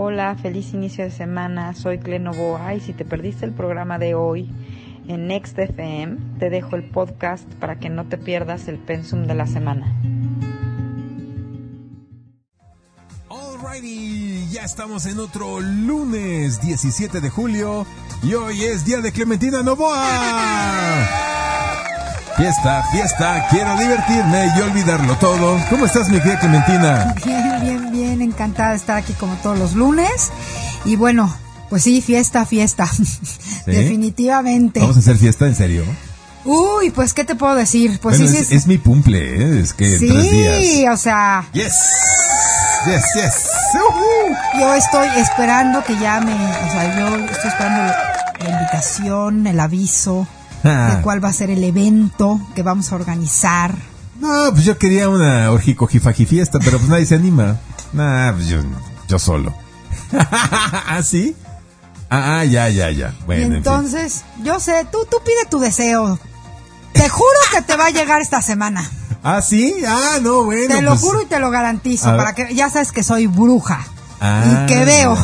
Hola, feliz inicio de semana. Soy Clenovoa y si te perdiste el programa de hoy en Next FM, te dejo el podcast para que no te pierdas el pensum de la semana. Alrighty, ya estamos en otro lunes 17 de julio y hoy es día de Clementina Novoa. Fiesta, fiesta, quiero divertirme y olvidarlo todo. ¿Cómo estás, mi querida Clementina? Bien, bien, encantada de estar aquí como todos los lunes. Y bueno, pues sí, fiesta, fiesta. Definitivamente. ¿Vamos a hacer fiesta en serio? Uy, pues, ¿qué te puedo decir? Pues Bueno, sí, es, sí, es mi cumple, ¿eh? es que sí, tres días. o sea, Yes, yes, yes. Yo estoy esperando que llame, o sea, yo estoy esperando la invitación, el aviso Ah. de cuál va a ser el evento que vamos a organizar. No, pues yo quería una orjicojifaji fiesta, pero pues nadie se anima. Nah, pues yo, yo solo. ¿Ah, sí? Ah, ah, ya, ya, ya. Bueno, y en fin. entonces, yo sé, tú, tú pide tu deseo. Te juro que te va a llegar esta semana. Ah, sí, ah, no, bueno. Te lo pues- juro y te lo garantizo, para que ya sabes que soy bruja Ah. y que veo.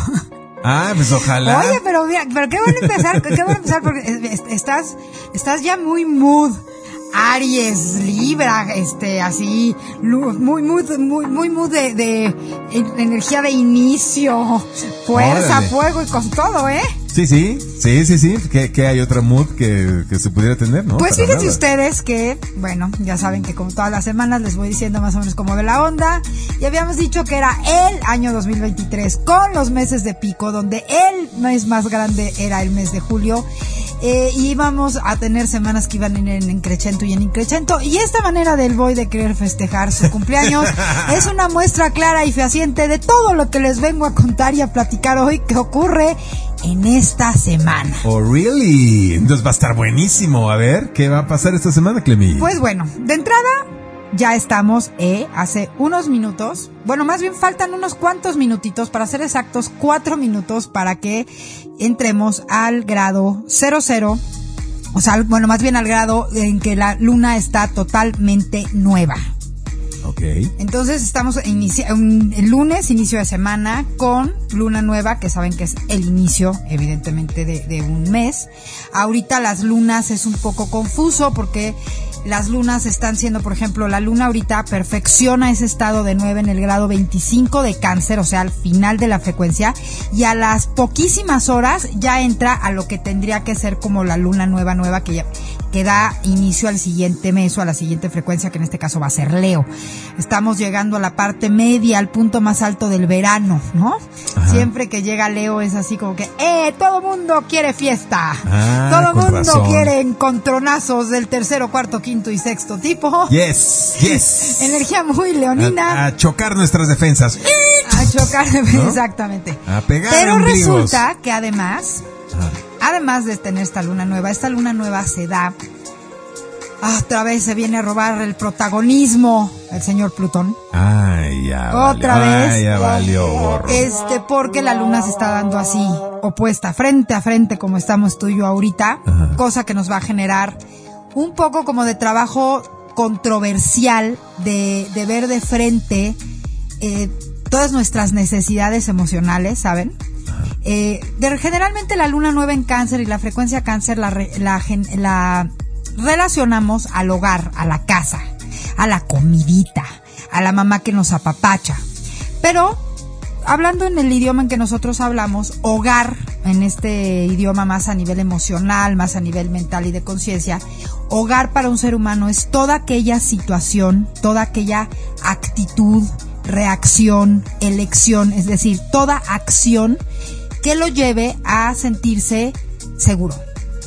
Ah, pues ojalá. Oye, pero mira, pero qué van a empezar, qué a empezar porque es- es- estás estás ya muy mood. Aries, Libra, este, así, muy, muy, muy, muy mood de, de en- energía de inicio, fuerza, Órale. fuego y con todo, ¿eh? Sí, sí, sí, sí, sí. que, que hay otra mood que, que se pudiera tener, ¿no? Pues Para fíjense nada. ustedes que, bueno, ya saben que como todas las semanas les voy diciendo más o menos cómo ve la onda. Y habíamos dicho que era el año 2023 con los meses de pico, donde el mes más grande era el mes de julio. Eh, y íbamos a tener semanas que iban en, en, y en increchento. Y esta manera del boy de querer festejar su cumpleaños es una muestra clara y fehaciente de todo lo que les vengo a contar y a platicar hoy que ocurre en esta semana. Oh, really? Entonces va a estar buenísimo. A ver, ¿qué va a pasar esta semana, Clemi? Pues bueno, de entrada ya estamos eh, hace unos minutos, bueno, más bien faltan unos cuantos minutitos, para ser exactos, cuatro minutos para que entremos al grado 00, o sea, bueno, más bien al grado en que la luna está totalmente nueva. Ok. Entonces estamos el lunes, inicio de semana, con luna nueva, que saben que es el inicio, evidentemente, de, de un mes. Ahorita las lunas es un poco confuso porque las lunas están siendo, por ejemplo, la luna ahorita perfecciona ese estado de 9 en el grado 25 de cáncer, o sea, al final de la frecuencia, y a las poquísimas horas ya entra a lo que tendría que ser como la luna nueva nueva que ya que da inicio al siguiente mes o a la siguiente frecuencia, que en este caso va a ser Leo. Estamos llegando a la parte media, al punto más alto del verano, ¿no? Ajá. Siempre que llega Leo es así como que, ¡eh! Todo mundo quiere fiesta. Ah, todo mundo razón. quiere encontronazos del tercero, cuarto, quinto y sexto tipo. Yes, yes. Energía muy leonina. A, a chocar nuestras defensas. A chocar, ¿No? exactamente. A pegar Pero resulta que además, Ajá. Además de tener esta luna nueva, esta luna nueva se da. ah, Otra vez se viene a robar el protagonismo el señor Plutón. Ay, ya Otra valió. vez. Ay, ya valió gorro. Este, porque la luna se está dando así, opuesta, frente a frente, como estamos tú y yo ahorita, Ajá. cosa que nos va a generar un poco como de trabajo controversial de, de ver de frente eh, todas nuestras necesidades emocionales, ¿saben? Eh, generalmente la luna nueva en cáncer y la frecuencia cáncer la, la, la relacionamos al hogar, a la casa, a la comidita, a la mamá que nos apapacha. Pero hablando en el idioma en que nosotros hablamos, hogar, en este idioma más a nivel emocional, más a nivel mental y de conciencia, hogar para un ser humano es toda aquella situación, toda aquella actitud, reacción, elección, es decir, toda acción que lo lleve a sentirse seguro,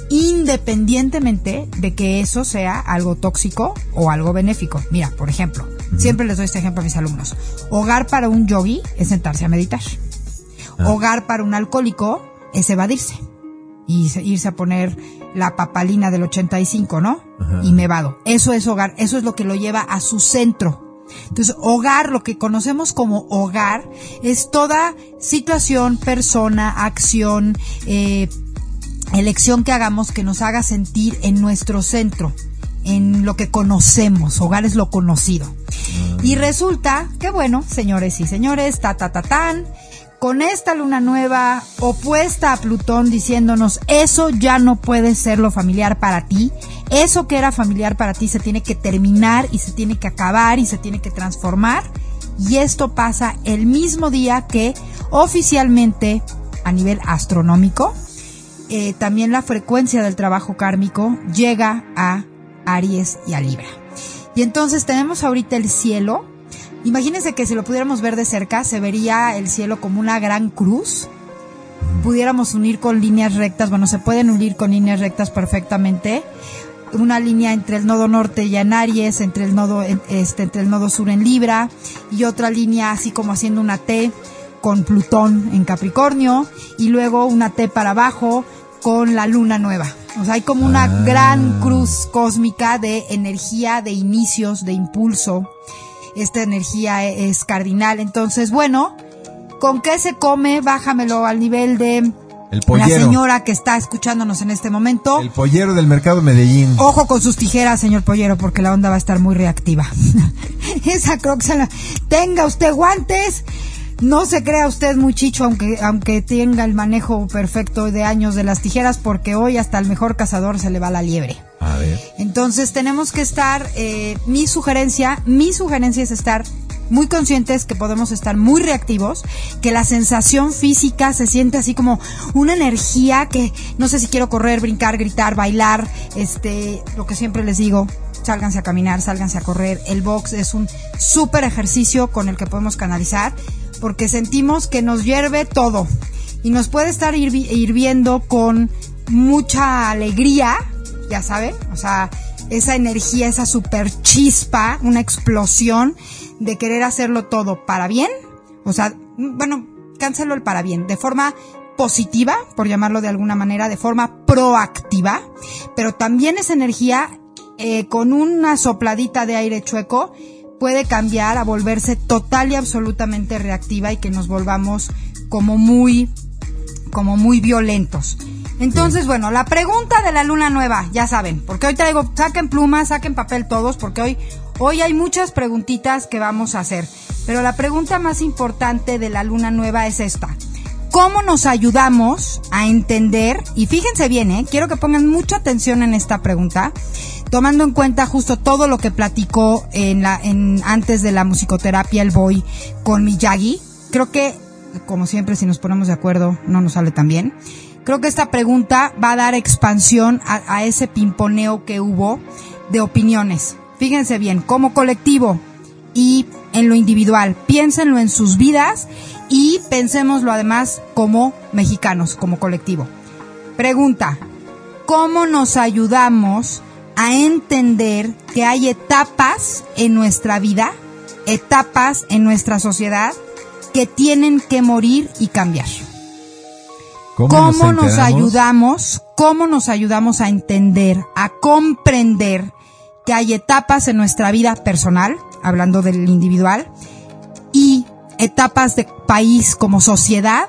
independientemente de que eso sea algo tóxico o algo benéfico. Mira, por ejemplo, siempre les doy este ejemplo a mis alumnos. Hogar para un yogi es sentarse a meditar. Hogar para un alcohólico es evadirse y se- irse a poner la papalina del 85, ¿no? Ajá. Y me vado. Eso es hogar, eso es lo que lo lleva a su centro. Entonces, hogar, lo que conocemos como hogar, es toda situación, persona, acción, eh, elección que hagamos que nos haga sentir en nuestro centro, en lo que conocemos, hogar es lo conocido. Y resulta que bueno, señores y señores, ta ta ta tan, con esta luna nueva opuesta a Plutón diciéndonos eso ya no puede ser lo familiar para ti, eso que era familiar para ti se tiene que terminar y se tiene que acabar y se tiene que transformar y esto pasa el mismo día que oficialmente a nivel astronómico eh, también la frecuencia del trabajo kármico llega a Aries y a Libra. Y entonces tenemos ahorita el cielo. Imagínense que si lo pudiéramos ver de cerca, se vería el cielo como una gran cruz. Pudiéramos unir con líneas rectas, bueno, se pueden unir con líneas rectas perfectamente. Una línea entre el nodo norte y en Aries, entre el nodo, este, entre el nodo sur en Libra, y otra línea así como haciendo una T con Plutón en Capricornio, y luego una T para abajo con la luna nueva. O sea, hay como una Ah. gran cruz cósmica de energía, de inicios, de impulso. Esta energía e- es cardinal. Entonces, bueno, ¿con qué se come? Bájamelo al nivel de El la señora que está escuchándonos en este momento. El pollero del mercado Medellín. Ojo con sus tijeras, señor Pollero, porque la onda va a estar muy reactiva. Esa croc se la- Tenga usted guantes. No se crea usted muy chicho, aunque, aunque tenga el manejo perfecto de años de las tijeras, porque hoy hasta el mejor cazador se le va la liebre. A ver. Entonces tenemos que estar, eh, mi sugerencia, mi sugerencia es estar muy conscientes que podemos estar muy reactivos, que la sensación física se siente así como una energía que no sé si quiero correr, brincar, gritar, bailar, este, lo que siempre les digo, sálganse a caminar, sálganse a correr. El box es un súper ejercicio con el que podemos canalizar porque sentimos que nos hierve todo y nos puede estar hirvi- hirviendo con mucha alegría, ya saben, o sea, esa energía, esa super chispa, una explosión de querer hacerlo todo para bien, o sea, bueno, cancelo el para bien, de forma positiva, por llamarlo de alguna manera, de forma proactiva, pero también esa energía eh, con una sopladita de aire chueco puede cambiar a volverse total y absolutamente reactiva y que nos volvamos como muy como muy violentos. Entonces, bueno, la pregunta de la luna nueva, ya saben, porque hoy traigo, saquen plumas, saquen papel todos, porque hoy, hoy hay muchas preguntitas que vamos a hacer. Pero la pregunta más importante de la luna nueva es esta. ¿Cómo nos ayudamos a entender? Y fíjense bien, ¿eh? quiero que pongan mucha atención en esta pregunta, tomando en cuenta justo todo lo que platicó en la, en, antes de la musicoterapia el boy con Miyagi. Creo que, como siempre, si nos ponemos de acuerdo, no nos sale tan bien. Creo que esta pregunta va a dar expansión a, ese pimponeo que hubo de opiniones. Fíjense bien, como colectivo y en lo individual. Piénsenlo en sus vidas y pensémoslo además como mexicanos, como colectivo. Pregunta, ¿cómo nos ayudamos a entender que hay etapas en nuestra vida, etapas en nuestra sociedad que tienen que morir y cambiar? ¿Cómo, ¿Cómo nos, enteramos? ayudamos? ¿Cómo nos ayudamos a entender, a comprender que hay etapas en nuestra vida personal, hablando del individual, y etapas de país como sociedad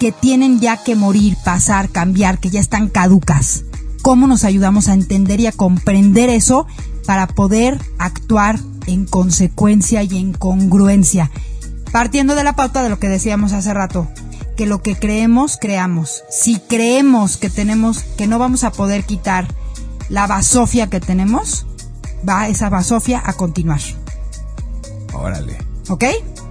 que tienen ya que morir, pasar, cambiar, que ya están caducas? ¿Cómo nos ayudamos a entender y a comprender eso para poder actuar en consecuencia y en congruencia? Partiendo de la pauta de lo que decíamos hace rato, que lo que creemos, creamos. Si creemos que tenemos, que no vamos a poder quitar la basofia que tenemos, va esa basofia a continuar. Órale. ¿Ok?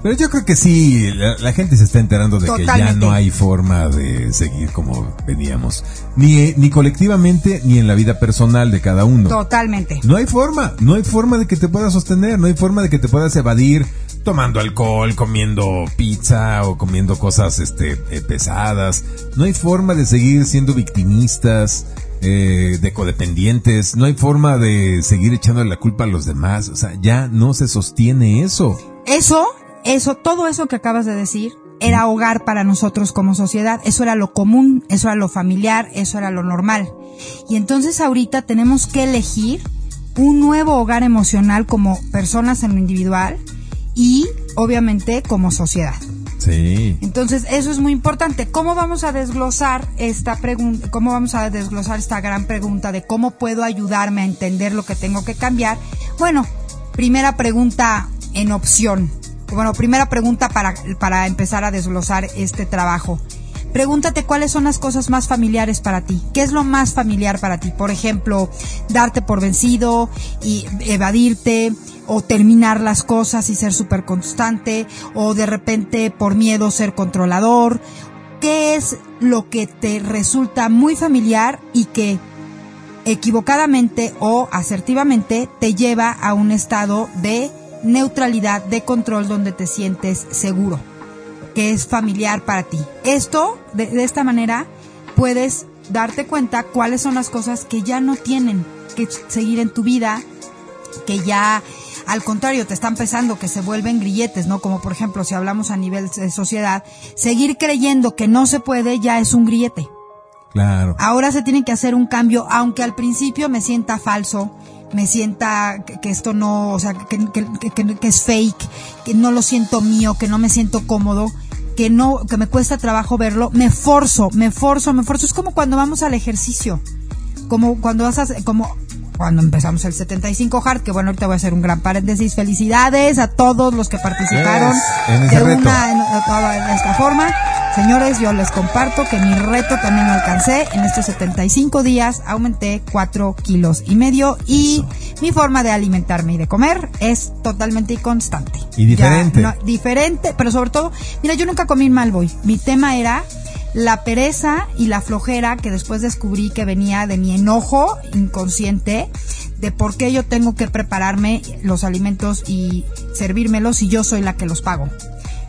Pero yo creo que sí, la, la gente se está enterando de que ya no hay forma de seguir como veníamos. Ni, ni colectivamente, ni en la vida personal de cada uno. Totalmente. No hay forma, no hay forma de que te puedas sostener, no hay forma de que te puedas evadir tomando alcohol, comiendo pizza o comiendo cosas este eh, pesadas. No hay forma de seguir siendo victimistas, eh, de codependientes. No hay forma de seguir echando la culpa a los demás. O sea, ya no se sostiene eso. Eso, eso, todo eso que acabas de decir era hogar para nosotros como sociedad. Eso era lo común, eso era lo familiar, eso era lo normal. Y entonces ahorita tenemos que elegir un nuevo hogar emocional como personas en lo individual y obviamente como sociedad. Sí. Entonces, eso es muy importante. ¿Cómo vamos a desglosar esta pregunta? ¿Cómo vamos a desglosar esta gran pregunta de cómo puedo ayudarme a entender lo que tengo que cambiar? Bueno, primera pregunta en opción. Bueno, primera pregunta para, para empezar a desglosar este trabajo. Pregúntate cuáles son las cosas más familiares para ti. ¿Qué es lo más familiar para ti? Por ejemplo, darte por vencido y evadirte o terminar las cosas y ser súper constante o de repente por miedo ser controlador. ¿Qué es lo que te resulta muy familiar y que equivocadamente o asertivamente te lleva a un estado de neutralidad, de control donde te sientes seguro? que es familiar para ti. Esto, de, esta manera, puedes darte cuenta cuáles son las cosas que ya no tienen que seguir en tu vida, que ya al contrario te están pesando, que se vuelven grilletes, ¿no? Como por ejemplo, si hablamos a nivel de sociedad, seguir creyendo que no se puede ya es un grillete. Claro. Ahora se tiene que hacer un cambio, aunque al principio me sienta falso, me sienta que, esto no, o sea, que, que, es fake, que no lo siento mío, que no me siento cómodo que no, que me cuesta trabajo verlo, me forzo, me forzo, me forzo. Es como cuando vamos al ejercicio. Como cuando vas a, como cuando empezamos el 75 Hard, que bueno, ahorita voy a hacer un gran paréntesis. Felicidades a todos los que participaron de una en, de esta forma. Señores, yo les comparto que mi reto también lo alcancé. En estos 75 días aumenté 4 kilos y medio y mi forma de alimentarme y de comer es totalmente constante. Y diferente. diferente, pero sobre todo, mira, yo nunca comí mal voy. Mi tema era la pereza y la flojera que después descubrí que venía de mi enojo inconsciente de por qué yo tengo que prepararme los alimentos y servírmelos si yo soy la que los pago.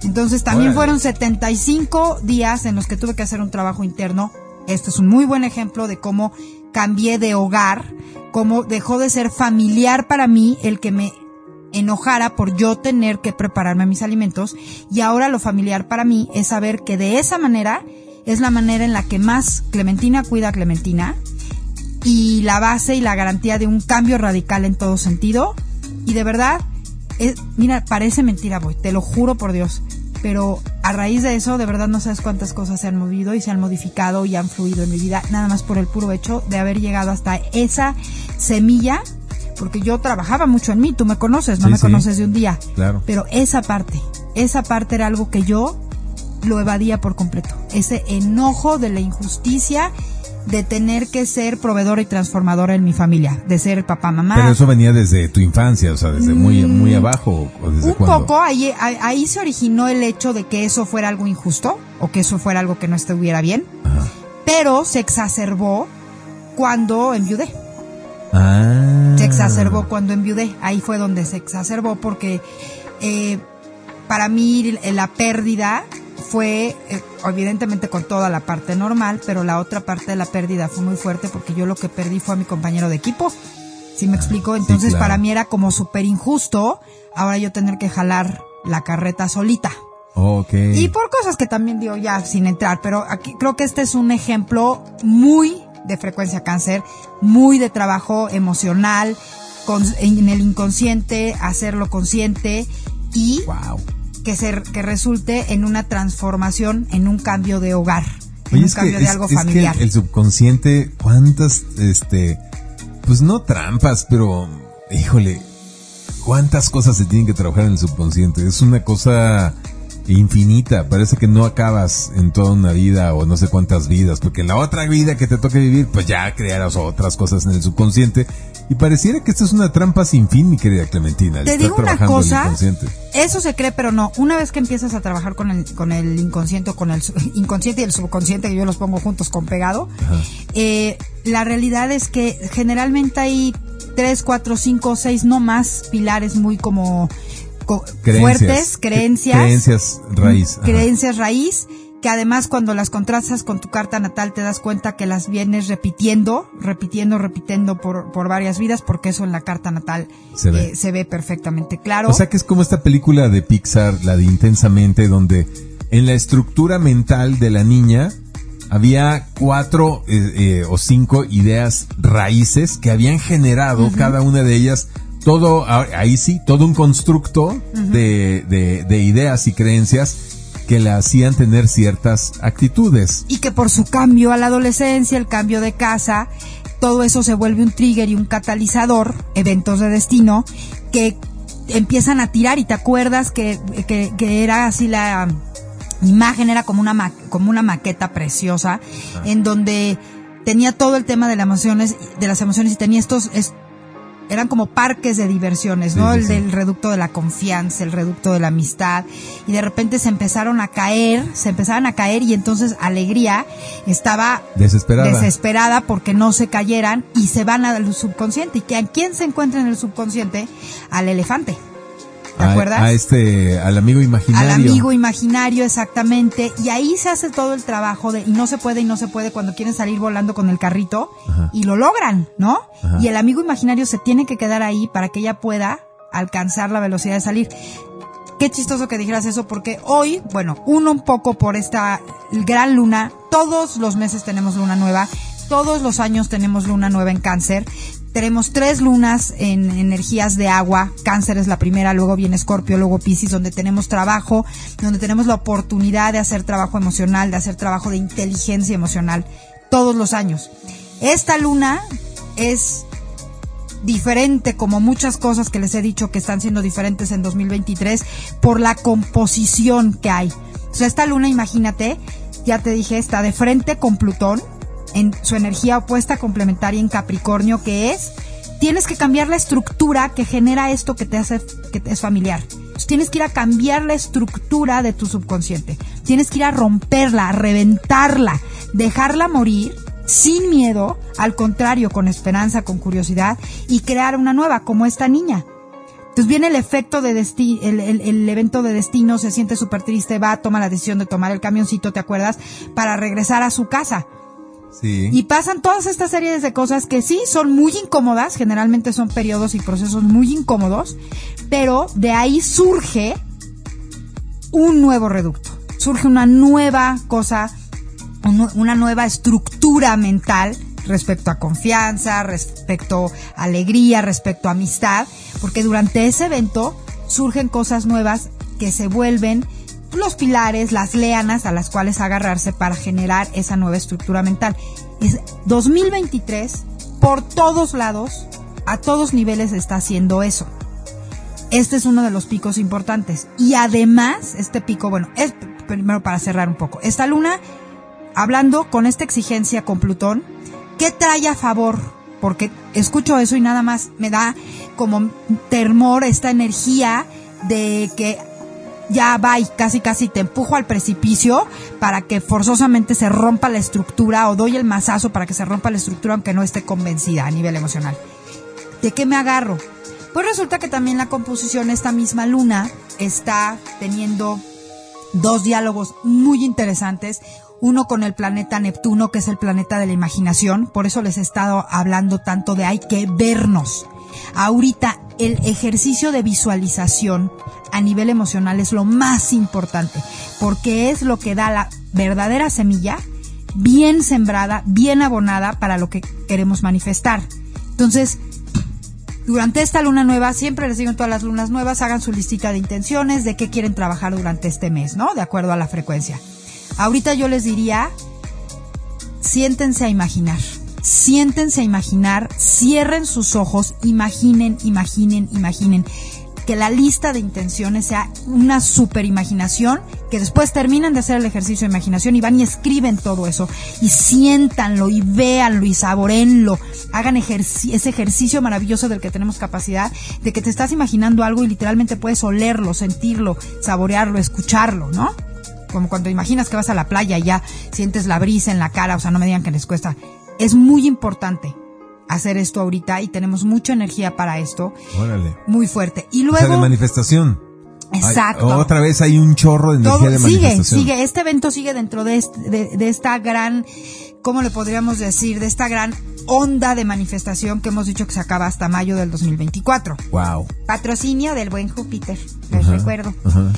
Entonces también fueron 75 días en los que tuve que hacer un trabajo interno. Esto es un muy buen ejemplo de cómo cambié de hogar, cómo dejó de ser familiar para mí el que me enojara por yo tener que prepararme mis alimentos y ahora lo familiar para mí es saber que de esa manera es la manera en la que más Clementina cuida a Clementina y la base y la garantía de un cambio radical en todo sentido y de verdad mira, parece mentira, voy, te lo juro por Dios. Pero a raíz de eso, de verdad no sabes cuántas cosas se han movido y se han modificado y han fluido en mi vida, nada más por el puro hecho de haber llegado hasta esa semilla, porque yo trabajaba mucho en mí, tú me conoces, no me conoces de un día. Claro. Pero esa parte, esa parte era algo que yo lo evadía por completo. Ese enojo de la injusticia de tener que ser proveedora y transformadora en mi familia, de ser papá, mamá. Pero eso venía desde tu infancia, o sea, desde muy, mm, muy abajo. ¿o desde un poco, ahí, ahí se originó el hecho de que eso fuera algo injusto o que eso fuera algo que no estuviera bien, pero se exacerbó cuando enviudé. Ah. Se exacerbó cuando enviudé, ahí fue donde se exacerbó porque eh, para mí la pérdida fue eh, evidentemente con toda la parte normal, pero la otra parte de la pérdida fue muy fuerte porque yo lo que perdí fue a mi compañero de equipo. ¿Sí me explico? Entonces para mí era como súper injusto ahora yo tener que jalar la carreta solita. Okay. Y por cosas que también digo ya sin entrar, pero aquí creo que este es un ejemplo muy de frecuencia cáncer, muy de trabajo emocional, con, en el inconsciente, hacerlo consciente y wow que, ser, que resulte en una transformación, en un cambio de hogar, en un cambio de algo familiar. el, subconsciente, cuántas, este, pues no trampas, pero, híjole, cuántas cosas se tienen que trabajar en el subconsciente. Es una cosa infinita. Parece que no acabas en toda una vida o no sé cuántas vidas, porque en la otra vida que te toque vivir, pues ya crearás otras cosas en el subconsciente y pareciera que esto es una trampa sin fin, mi querida Clementina. Te digo una cosa, eso se cree, pero no. Una vez que empiezas a trabajar con el, con el inconsciente, con el inconsciente y el subconsciente, que yo los pongo juntos con pegado, eh, la realidad es que generalmente hay tres, cuatro, cinco, seis, no más pilares muy como fuertes, creencias. Creencias raíz. Creencias raíz que además cuando las contrastas con tu carta natal te das cuenta que las vienes repitiendo, repitiendo, repitiendo por, por varias vidas, porque eso en la carta natal se ve. Eh, se ve perfectamente claro. O sea que es como esta película de Pixar, la de Intensamente, donde en la estructura mental de la niña había cuatro eh, eh, o cinco ideas raíces que habían generado cada una de ellas todo, ahí sí, todo un constructo de, de, de ideas y creencias que le hacían tener ciertas actitudes. Y que por su cambio a la adolescencia, el cambio de casa, todo eso se vuelve un trigger y un catalizador, eventos de destino, que empiezan a tirar. Y te acuerdas que, que, que era así la imagen, era como una, como una maqueta preciosa, en donde tenía todo el tema de las emociones, de las emociones y tenía estos, eran como parques de diversiones, ¿no? el del reducto de la confianza, el reducto de la amistad, y de repente se empezaron a caer, se empezaban a caer y entonces Alegría estaba desesperada, desesperada porque no se cayeran y se van al subconsciente. ¿Y que a quién se encuentra en el subconsciente? Al elefante. ¿Te acuerdas? A este, al amigo imaginario. Al amigo imaginario, exactamente. Y ahí se hace todo el trabajo de, y no se puede y no se puede cuando quieren salir volando con el carrito, y lo logran, ¿no? Y el amigo imaginario se tiene que quedar ahí para que ella pueda alcanzar la velocidad de salir. Qué chistoso que dijeras eso porque hoy, bueno, uno un poco por esta gran luna, todos los meses tenemos luna nueva, todos los años tenemos luna nueva en cáncer, tenemos tres lunas en energías de agua. Cáncer es la primera, luego viene Escorpio, luego Pisces, donde tenemos trabajo, donde tenemos la oportunidad de hacer trabajo emocional, de hacer trabajo de inteligencia emocional todos los años. Esta luna es diferente como muchas cosas que les he dicho que están siendo diferentes en 2023 por la composición que hay. O sea, esta luna, imagínate, ya te dije, está de frente con Plutón en su energía opuesta complementaria en Capricornio, que es, tienes que cambiar la estructura que genera esto que te hace, que es familiar. tienes que ir a cambiar la estructura de tu subconsciente. Tienes que ir a romperla, a reventarla, dejarla morir sin miedo, al contrario, con esperanza, con curiosidad y crear una nueva, como esta niña. Entonces viene el efecto de destino, el, el, evento de destino, se siente súper triste, va, toma la decisión de tomar el camioncito, ¿te acuerdas? Para regresar a su casa. Y pasan todas estas series de cosas que sí son muy incómodas, generalmente son periodos y procesos muy incómodos, pero de ahí surge un nuevo reducto, surge una nueva cosa, una nueva estructura mental respecto a confianza, respecto a alegría, respecto a amistad, porque durante ese evento surgen cosas nuevas que se vuelven los pilares, las leanas a las cuales agarrarse para generar esa nueva estructura mental. Es 2023, por todos lados, a todos niveles está haciendo eso. Este es uno de los picos importantes. Y además, este pico, bueno, es primero para cerrar un poco. Esta luna, hablando con esta exigencia con Plutón, ¿qué trae a favor? Porque escucho eso y nada más me da como termor esta energía de que ya va y casi casi te empujo al precipicio para que forzosamente se rompa la estructura o doy el mazazo para que se rompa la estructura aunque no esté convencida a nivel emocional. ¿De qué me agarro? Pues resulta que también la composición, esta misma luna, está teniendo dos diálogos muy interesantes. Uno con el planeta Neptuno, que es el planeta de la imaginación. Por eso les he estado hablando tanto de hay que vernos. Ahorita el ejercicio de visualización a nivel emocional es lo más importante, porque es lo que da la verdadera semilla bien sembrada, bien abonada para lo que queremos manifestar. Entonces, durante esta luna nueva, siempre les digo en todas las lunas nuevas, hagan su listita de intenciones de qué quieren trabajar durante este mes, ¿no? De acuerdo a la frecuencia. Ahorita yo les diría, siéntense a imaginar siéntense a imaginar, cierren sus ojos, imaginen, imaginen, imaginen. Que la lista de intenciones sea una super imaginación, que después terminen de hacer el ejercicio de imaginación y van y escriben todo eso. Y siéntanlo y véanlo y saborenlo, hagan ese ejercicio maravilloso del que tenemos capacidad, de que te estás imaginando algo y literalmente puedes olerlo, sentirlo, saborearlo, escucharlo, ¿no? Como cuando imaginas que vas a la playa y ya sientes la brisa en la cara, o sea, no me digan que les cuesta es muy importante hacer esto ahorita y tenemos mucha energía para esto. Órale. Muy fuerte. Y luego. O sea, de manifestación. Exacto. otra vez hay un chorro de energía de manifestación. Sigue, sigue. Este evento sigue dentro de, de, esta gran, ¿cómo le podríamos decir? De esta gran onda de manifestación que hemos dicho que se acaba hasta mayo del 2024. Wow. Patrocinio del buen Júpiter, les recuerdo. Ajá.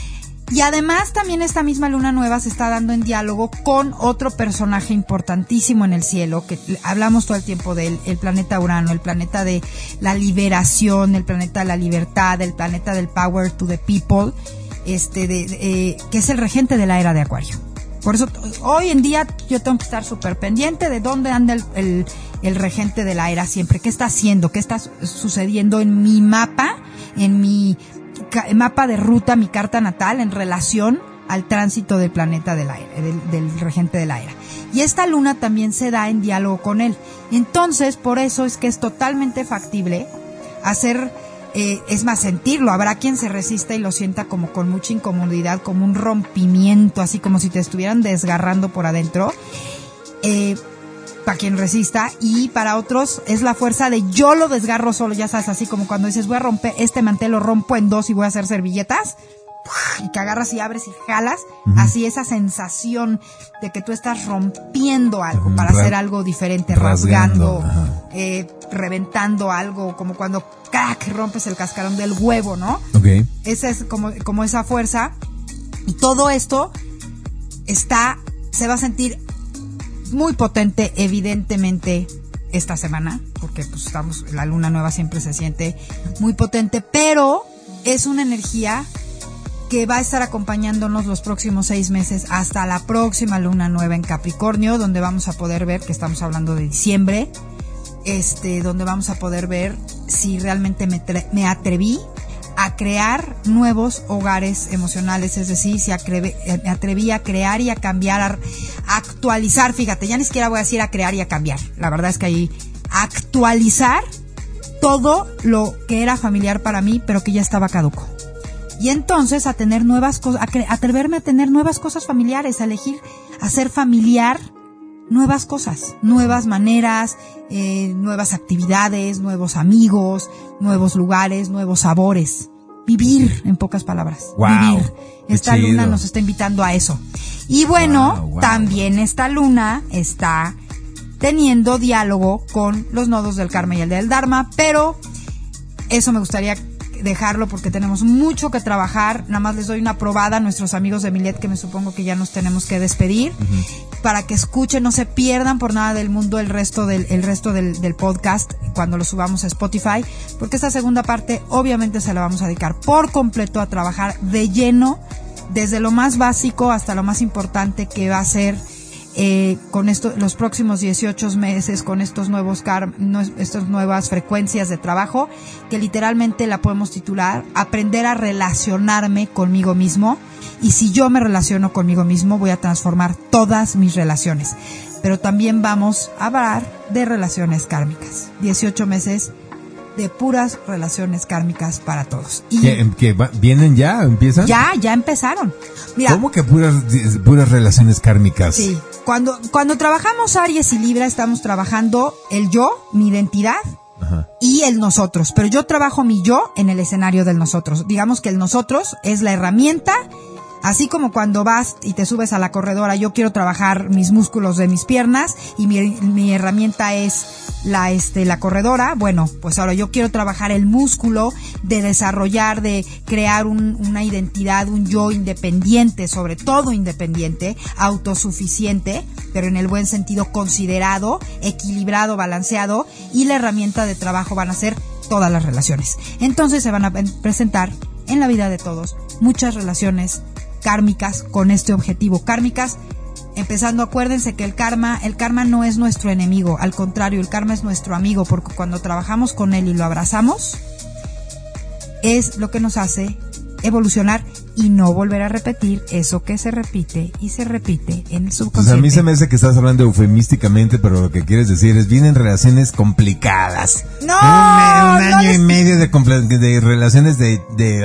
Y además también esta misma luna nueva se está dando en diálogo con otro personaje importantísimo en el cielo, que hablamos todo el tiempo de él, el planeta Urano, el planeta de la liberación, el planeta de la libertad, el planeta del power to the people. este, de, eh, que es el regente de la era de Acuario. Por eso hoy en día yo tengo que estar súper pendiente de dónde anda el, el, regente de la era siempre, qué está haciendo, qué está sucediendo en mi mapa, en mi mapa de ruta, mi carta natal en relación al tránsito del planeta del aire, del, regente de la era. Y esta luna también se da en diálogo con él. Entonces, por eso es que es totalmente factible hacer eh, es más sentirlo. Habrá quien se resista y lo sienta como con mucha incomodidad, como un rompimiento, así como si te estuvieran desgarrando por adentro. Eh, para quien resista y para otros es la fuerza de yo lo desgarro solo, ya sabes, así como cuando dices voy a romper este mantel, lo rompo en dos y voy a hacer servilletas y que agarras y abres y jalas, así esa sensación de que tú estás rompiendo algo para hacer algo diferente, rasgando, eh, reventando algo, como cuando crack rompes el cascarón del huevo, ¿no? Ok. Esa es como, como esa fuerza. Y todo esto está, se va a sentir muy potente, evidentemente, esta semana, porque pues estamos, la luna nueva siempre se siente muy potente, pero es una energía que va a estar acompañándonos los próximos seis meses hasta la próxima luna nueva en Capricornio, donde vamos a poder ver, que estamos hablando de diciembre, este, donde vamos a poder ver si realmente me, me atreví a crear nuevos hogares emocionales, es decir, si me atreví a crear y a cambiar, a actualizar, fíjate, ya ni siquiera voy a decir a crear y a cambiar, la verdad es que ahí actualizar todo lo que era familiar para mí, pero que ya estaba caduco. Y entonces a tener nuevas cosas, a atreverme a tener nuevas cosas familiares, a elegir, a ser familiar nuevas cosas, nuevas maneras, eh, nuevas actividades, nuevos amigos, nuevos lugares, nuevos sabores. Vivir, en pocas palabras. vivir. Esta luna nos está invitando a eso. Y bueno, también esta luna está teniendo diálogo con los nodos del karma y el del dharma, pero eso me gustaría dejarlo porque tenemos mucho que trabajar. Nada más les doy una probada a nuestros amigos de Milet que me supongo que ya nos tenemos que despedir para que escuchen, no se pierdan por nada del mundo el resto del, el resto del, del podcast cuando lo subamos a Spotify, porque esta segunda parte obviamente se la vamos a dedicar por completo a trabajar de lleno desde lo más básico hasta lo más importante que va a ser eh, con esto, los próximos 18 meses, con estos nuevos car estas nuevas frecuencias de trabajo, que literalmente la podemos titular, aprender a relacionarme conmigo mismo. Y si yo me relaciono conmigo mismo, voy a transformar todas mis relaciones. Pero también vamos a hablar de relaciones kármicas. 18 meses de puras relaciones kármicas para todos. Y ¿Que, vienen ya? ¿Empiezan? Ya, ya empezaron. ¿Cómo que puras, puras relaciones kármicas? Sí. Cuando, cuando trabajamos Aries y Libra, estamos trabajando el yo, mi identidad, y el nosotros. Pero yo trabajo mi yo en el escenario del nosotros. Digamos que el nosotros es la herramienta Así como cuando vas y te subes a la corredora, yo quiero trabajar mis músculos de mis piernas y mi, herramienta es la, este, la corredora. Bueno, pues ahora yo quiero trabajar el músculo de desarrollar, de crear una identidad, un yo independiente, sobre todo independiente, autosuficiente, pero en el buen sentido considerado, equilibrado, balanceado y la herramienta de trabajo van a ser todas las relaciones. Entonces se van a presentar en la vida de todos muchas relaciones kármicas con este objetivo. Kármicas, empezando, acuérdense que el karma, el karma no es nuestro enemigo, al contrario, el karma es nuestro amigo, porque cuando trabajamos con él y lo abrazamos, es lo que nos hace evolucionar y no volver a repetir eso que se repite y se repite en el subconsciente. Pues a mí se me hace que estás hablando eufemísticamente, pero lo que quieres decir es vienen relaciones complicadas. No, un, año y medio de, de relaciones de, de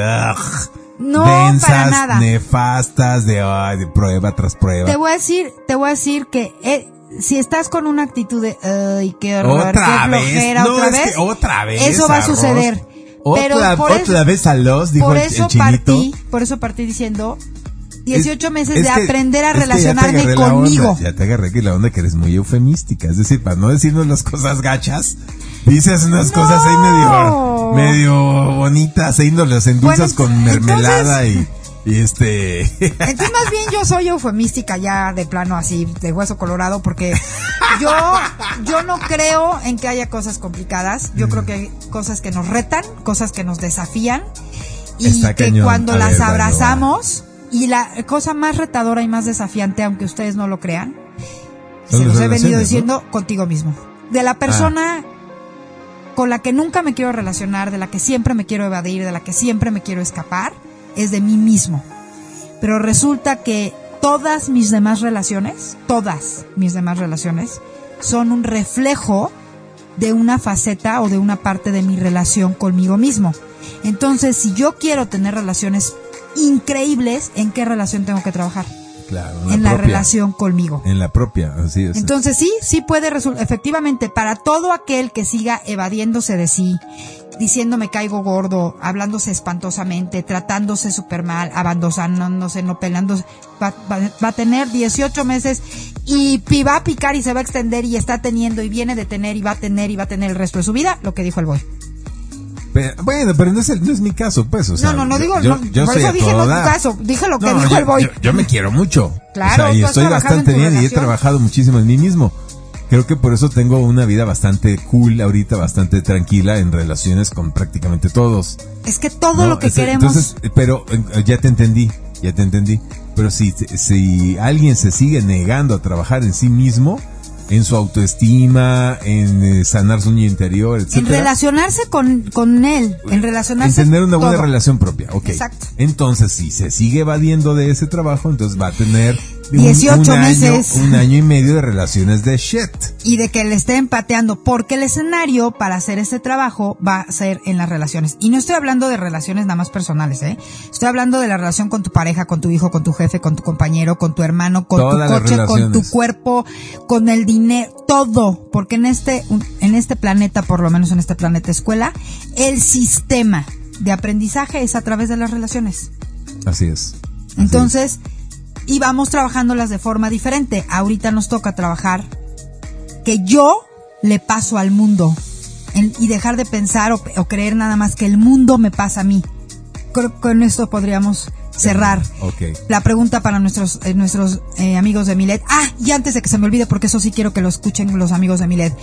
no, densas, para nada. nefastas, de, de prueba tras prueba. Te voy a decir, te voy a decir que eh, si estás con una actitud de, ay, qué horror, ¿Otra qué flojera, vez? otra vez, otra vez, eso va a suceder. Pero otra, por otra vez a los, dijo por el, eso el partí, por eso partí diciendo 18 meses de aprender a relacionarme conmigo. ya te agarré que la onda que eres muy eufemística, es decir, para no decirnos las cosas gachas, dices unas cosas ahí medio, medio bonitas, e índoles endulzas con mermelada y, y este. Entonces, más bien yo soy eufemística ya de plano así, de hueso colorado, porque yo, yo no creo en que haya cosas complicadas. Yo creo que hay cosas que nos retan, cosas que nos desafían. y Está que cañón. cuando A las ver, abrazamos y la cosa más retadora y más desafiante, aunque ustedes no lo crean, se los he venido diciendo contigo mismo. De la persona Ah. con la que nunca me quiero relacionar, de la que siempre me quiero evadir, de la que siempre me quiero escapar, es de mí mismo. Pero resulta que todas mis demás relaciones, todas mis demás relaciones, son un reflejo de una faceta o de una parte de mi relación conmigo mismo. Entonces, si yo quiero tener relaciones increíbles, ¿en qué relación tengo que trabajar? Claro, en la propia. relación conmigo. En la propia, así es. Entonces sí, sí puede resultar, efectivamente, para todo aquel que siga evadiéndose de sí, diciendo me caigo gordo, hablándose espantosamente, tratándose súper mal, abandonándose, no pelándose, va, va- va a tener 18 meses y va a picar y se va a extender y está teniendo y viene de tener y va a tener y va a tener el resto de su vida, lo que dijo el boy. Pero- bueno, pero no es, el- no es mi caso, pues. O sea, no, no, no digo, yo, no, yo por eso dije no tu caso, dije lo que No, dijo yo, el boy. Yo, yo me quiero mucho. Claro, o sea, y estoy bastante bien y he trabajado muchísimo en mí mismo. Creo que por eso tengo una vida bastante cool ahorita, bastante tranquila en relaciones con prácticamente todos. Es que todo lo que queremos... Entonces, pero eh, ya te entendí, ya te entendí. Pero si, si alguien se sigue negando a trabajar en sí mismo, en su autoestima, en eh, sanar su niño interior, en etcétera, relacionarse con, con él, en relacionarse... en tener una buena todo. relación propia, ok. Exacto. Entonces, si se sigue evadiendo de ese trabajo, entonces va a tener 18 un, meses. Año, un año y medio de relaciones de shit. y de que le estén pateando, porque el escenario para hacer ese trabajo va a ser en las relaciones. Y no estoy hablando de relaciones nada más personales, ¿eh? Estoy hablando de la relación con tu pareja, con tu hijo, con tu jefe, con tu compañero, con tu hermano, con Todas tu coche, con tu cuerpo, con el dinero, todo. Porque en este, en este planeta, por lo menos en este planeta escuela, el sistema de aprendizaje es a través de las relaciones. Así es. Así Entonces, y vamos trabajándolas de forma diferente. Ahorita nos toca trabajar que yo le paso al mundo y dejar de pensar o, o creer nada más que el mundo me pasa a mí. Creo que con esto podríamos cerrar la pregunta para nuestros eh, nuestros eh, amigos de Milet. Ah, y antes de que se me olvide, porque eso sí quiero que lo escuchen los amigos de Milet.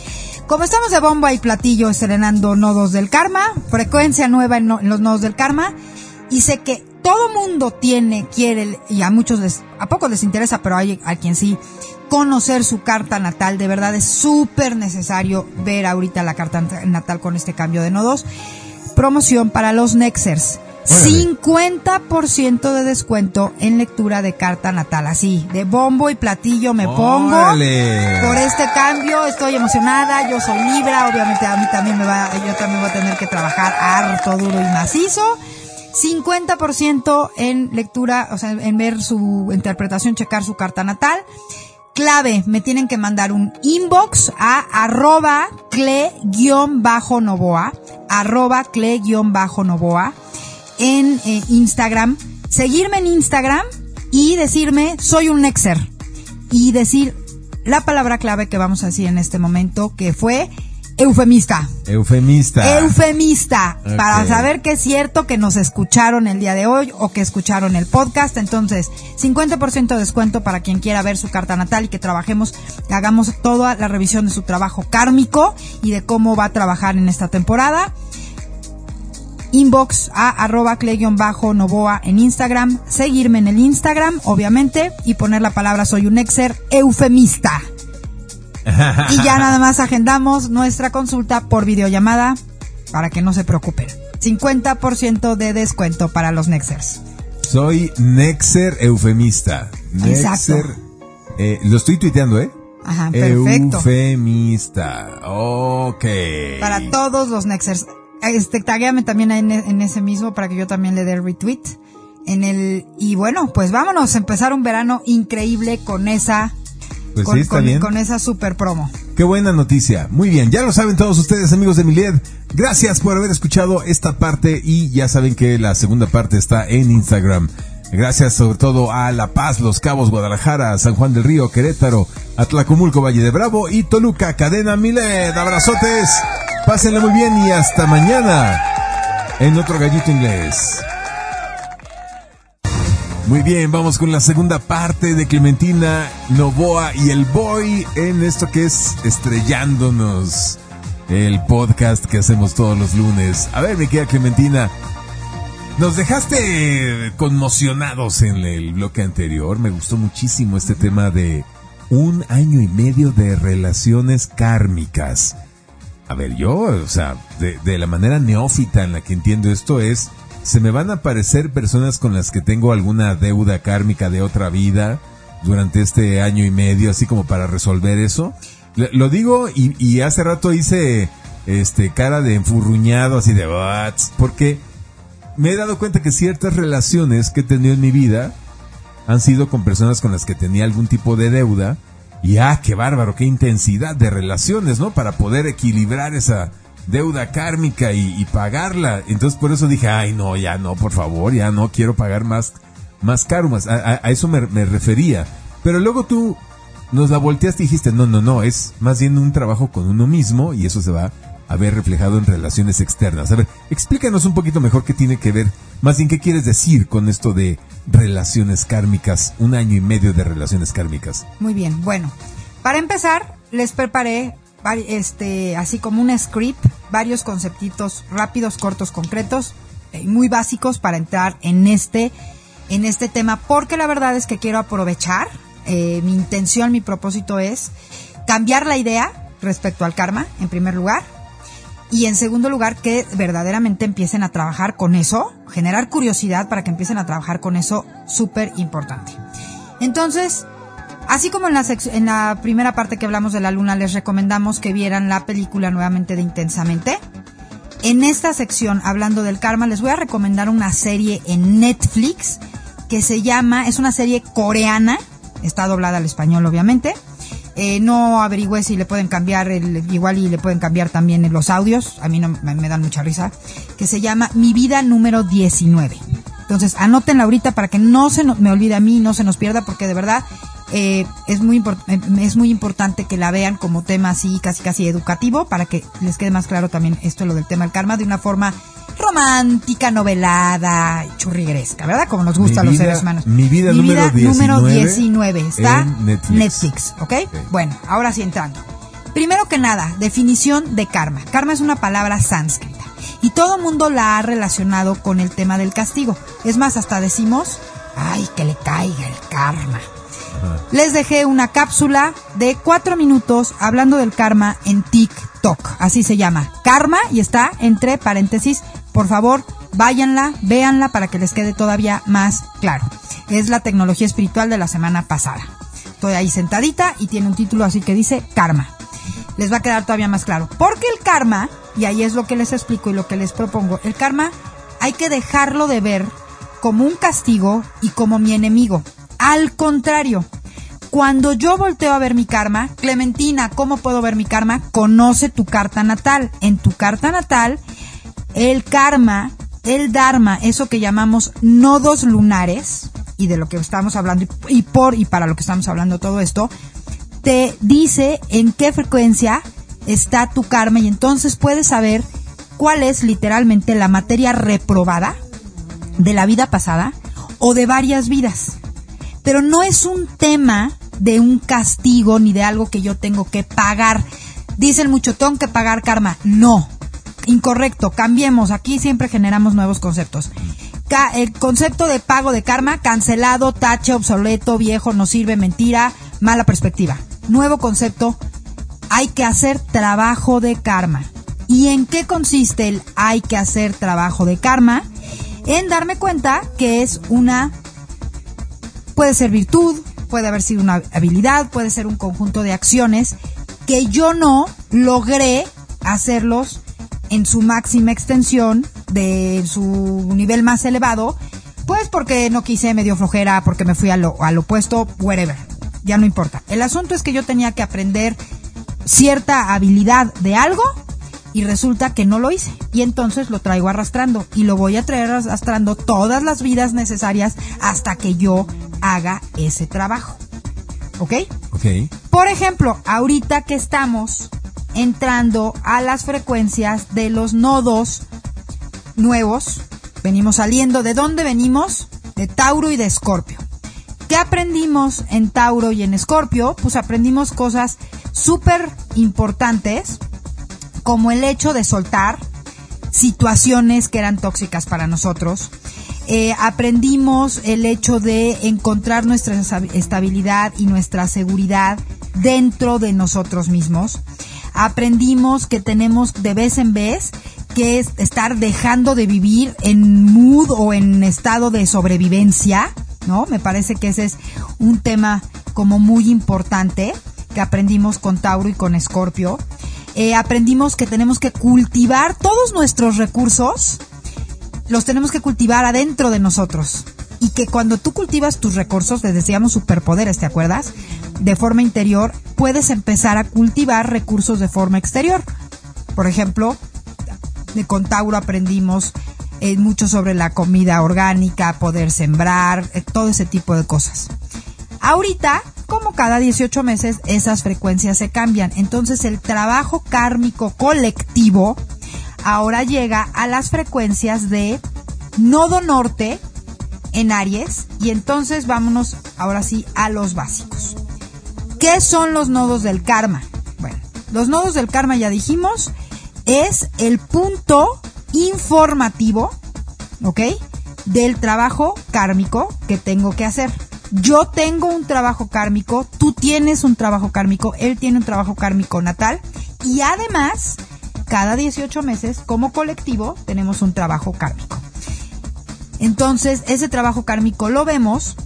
Como estamos de bomba y platillo estrenando nodos del karma, frecuencia nueva en, no- en los nodos del karma, y sé que todo mundo tiene, quiere, y a muchos les, a pocos les interesa, pero hay a quien sí, conocer su carta natal. De verdad es súper necesario ver ahorita la carta natal con este cambio de nodos. Promoción para los Nexers. Órale. 50% de descuento en lectura de carta natal. Así, de bombo y platillo me pongo. Órale. Por este cambio estoy emocionada, yo soy Libra, obviamente a mí también me va, yo también voy a tener que trabajar harto, duro y macizo. 50% en lectura, o sea, en ver su interpretación, checar su carta natal. Clave, me tienen que mandar un inbox a arroba cle-novoa, arroba cle-novoa en eh, Instagram, seguirme en Instagram y decirme soy un Nexer y decir la palabra clave que vamos a decir en este momento que fue eufemista. Eufemista. Eufemista, para saber que es cierto que nos escucharon el día de hoy o que escucharon el podcast. Entonces, 50% de descuento para quien quiera ver su carta natal y que trabajemos, que hagamos toda la revisión de su trabajo kármico y de cómo va a trabajar en esta temporada. Inbox a arroba cle-novoa en Instagram, seguirme en el Instagram, obviamente, y poner la palabra soy un exer eufemista. Y ya nada más agendamos nuestra consulta por videollamada para que no se preocupen. 50% de descuento para los Nexers. Soy Nexer Eufemista. Exacto. Nexer. eh, lo estoy tuiteando, ¿eh? Ajá, perfecto. Eufemista. Ok. Para todos los Nexers. Este, taguéame también en, en ese mismo para que yo también le dé el retweet. En el, y bueno, pues vámonos a empezar un verano increíble con esa, Pues con, sí, está con- bien. con esa super promo. Qué buena noticia. Muy bien, ya lo saben todos ustedes, amigos de Miled. Gracias por haber escuchado esta parte y ya saben que la segunda parte está en Instagram. Gracias sobre todo a La Paz, Los Cabos, Guadalajara, San Juan del Río, Querétaro, Atlacomulco, Valle de Bravo y Toluca, Cadena Miled. Abrazotes, pásenla muy bien y hasta mañana en otro gallito inglés. Muy bien, vamos con la segunda parte de Clementina Novoa y el Boy en esto que es Estrellándonos, el podcast que hacemos todos los lunes. A ver, mi querida Clementina, Nos dejaste conmocionados en el bloque anterior. Me gustó muchísimo este tema de un año y medio de relaciones kármicas. A ver, yo, o sea, de, de la manera neófita en la que entiendo esto es, se me van a aparecer personas con las que tengo alguna deuda kármica de otra vida durante este año y medio, así como para resolver eso. Lo digo y, y hace rato hice este cara de enfurruñado, así de porque me he dado cuenta que ciertas relaciones que he tenido en mi vida han sido con personas con las que tenía algún tipo de deuda. Y ah, qué bárbaro, qué intensidad de relaciones, ¿no? Para poder equilibrar esa deuda kármica y, y pagarla. Entonces por eso dije, ay, no, ya no, por favor, ya no quiero pagar más, más karmas. A, a- eso me, me refería. Pero luego tú nos la volteaste y dijiste, no, no, no, es más bien un trabajo con uno mismo y eso se va a ver reflejado en relaciones externas. A ver, explícanos un poquito mejor qué tiene que ver, más bien qué quieres decir con esto de relaciones kármicas, un año y medio de relaciones kármicas. Muy bien, bueno. Para empezar, les preparé este así como un script, varios conceptitos rápidos, cortos, concretos, eh, muy básicos para entrar en este en este tema, porque la verdad es que quiero aprovechar. eh, mi intención, mi propósito es cambiar la idea respecto al karma, en primer lugar, y en segundo lugar, que verdaderamente empiecen a trabajar con eso, generar curiosidad para que empiecen a trabajar con eso, súper importante. Entonces, así como en la, primera parte que hablamos de la luna, les recomendamos que vieran la película nuevamente de Intensamente. En esta sección, hablando del karma, les voy a recomendar una serie en Netflix que se llama, es una serie coreana, está doblada al español obviamente. Eh, no averigüé si le pueden cambiar, el, igual y le pueden cambiar también los audios, a mí no me, me dan mucha risa, que se llama Mi vida número 19. Entonces, anótenla ahorita para que no se no- me olvide a mí, no se nos pierda, porque de verdad eh, es, muy eh, es muy importante que la vean como tema así, casi casi educativo, para que les quede más claro también esto, lo del tema del karma, de una forma romántica, novelada, churrigueresca, ¿verdad? Como nos gusta a los vida- seres humanos. mi vida número número 19 19 está en Netflix. Netflix, ¿ok? Bueno, ahora sí entrando. Primero que nada, definición de karma. Karma es una palabra sánscrita y todo mundo la ha relacionado con el tema del castigo. Es más, hasta decimos, ay, que le caiga el karma. Les dejé una cápsula de cuatro minutos hablando del karma en TikTok. Así se llama. Karma y está entre paréntesis. Por favor, váyanla, véanla para que les quede todavía más claro. Es la tecnología espiritual de la semana pasada. Estoy ahí sentadita y tiene un título así que dice karma. Les va a quedar todavía más claro. Porque el karma, y ahí es lo que les explico y lo que les propongo, el karma hay que dejarlo de ver como un castigo y como mi enemigo. Al contrario, cuando yo volteo a ver mi karma, Clementina, ¿cómo puedo ver mi karma? Conoce tu carta natal. En tu carta natal, el karma, el dharma, eso que llamamos nodos lunares, y de lo que estamos hablando, y por y para lo que estamos hablando todo esto, te dice en qué frecuencia está tu karma y entonces puedes saber cuál es literalmente la materia reprobada de la vida pasada o de varias vidas. Pero no es un tema de un castigo ni de algo que yo tengo que pagar. Dicen mucho, tengo que pagar karma. No, incorrecto, cambiemos. Aquí siempre generamos nuevos conceptos. El concepto de pago de karma, cancelado, tache, obsoleto, viejo, no sirve, mentira, mala perspectiva. Nuevo concepto, hay que hacer trabajo de karma. ¿Y en qué consiste el hay que hacer trabajo de karma? En darme cuenta que es una puede ser virtud, puede haber sido una habilidad, puede ser un conjunto de acciones que yo no logré hacerlos en su máxima extensión, de su nivel más elevado, pues porque no quise, me dio flojera, porque me fui a lo, al opuesto, whatever, ya no importa. El asunto es que yo tenía que aprender cierta habilidad de algo y resulta que no lo hice. Y entonces lo traigo arrastrando y lo voy a traer arrastrando todas las vidas necesarias hasta que yo haga ese trabajo. ¿Ok? Ok. Por ejemplo, ahorita que estamos entrando a las frecuencias de los nodos nuevos, venimos saliendo. ¿De dónde venimos? De Tauro y de Escorpio. ¿Qué aprendimos en Tauro y en Escorpio? Pues aprendimos cosas súper importantes, como el hecho de soltar situaciones que eran tóxicas para nosotros, Eh, aprendimos el hecho de encontrar nuestra estabilidad y nuestra seguridad dentro de nosotros mismos. Aprendimos que tenemos de vez en vez que es estar dejando de vivir en mood o en estado de sobrevivencia, ¿no? Me parece que ese es un tema como muy importante que aprendimos con Tauro y con Escorpio. Eh, aprendimos que tenemos que cultivar todos nuestros recursos, los tenemos que cultivar adentro de nosotros. Y que cuando tú cultivas tus recursos, les decíamos superpoderes, ¿te acuerdas? De forma interior, puedes empezar a cultivar recursos de forma exterior. Por ejemplo, con Tauro aprendimos eh, mucho sobre la comida orgánica, poder sembrar, eh, todo ese tipo de cosas. Ahorita, como cada 18 meses, esas frecuencias se cambian. Entonces el trabajo kármico colectivo ahora llega a las frecuencias de nodo norte en Aries. Y entonces vámonos ahora sí a los básicos. ¿Qué son los nodos del karma? Bueno, los nodos del karma ya dijimos, es el punto informativo, ¿ok? Del trabajo kármico que tengo que hacer. Yo tengo un trabajo kármico, tú tienes un trabajo kármico, él tiene un trabajo kármico natal y además, cada 18 meses, como colectivo, tenemos un trabajo kármico. Entonces, ese trabajo kármico lo vemos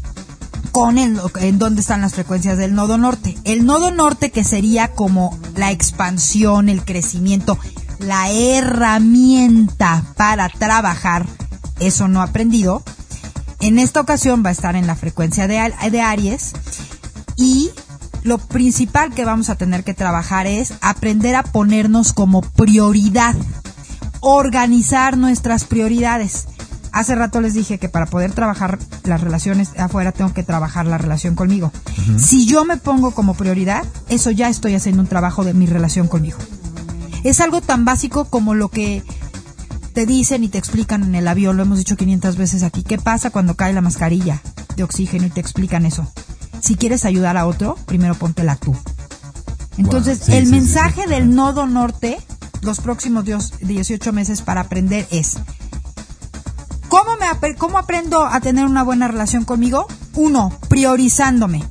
con el, en dónde están las frecuencias del nodo norte. El nodo norte que sería como la expansión, el crecimiento, la herramienta para trabajar eso no aprendido. En esta ocasión va a estar en la frecuencia de, de Aries y lo principal que vamos a tener que trabajar es aprender a ponernos como prioridad, organizar nuestras prioridades. Hace rato les dije que para poder trabajar las relaciones afuera tengo que trabajar la relación conmigo. Si yo me pongo como prioridad, eso ya estoy haciendo un trabajo de mi relación conmigo. Es algo tan básico como lo que te dicen y te explican en el avión, lo hemos dicho 500 veces aquí, ¿qué pasa cuando cae la mascarilla de oxígeno y te explican eso? Si quieres ayudar a otro, primero póntela tú. Entonces, el mensaje del nodo norte, los próximos 18 meses para aprender es, ¿cómo, me, ¿cómo aprendo a tener una buena relación conmigo? Uno, priorizándome.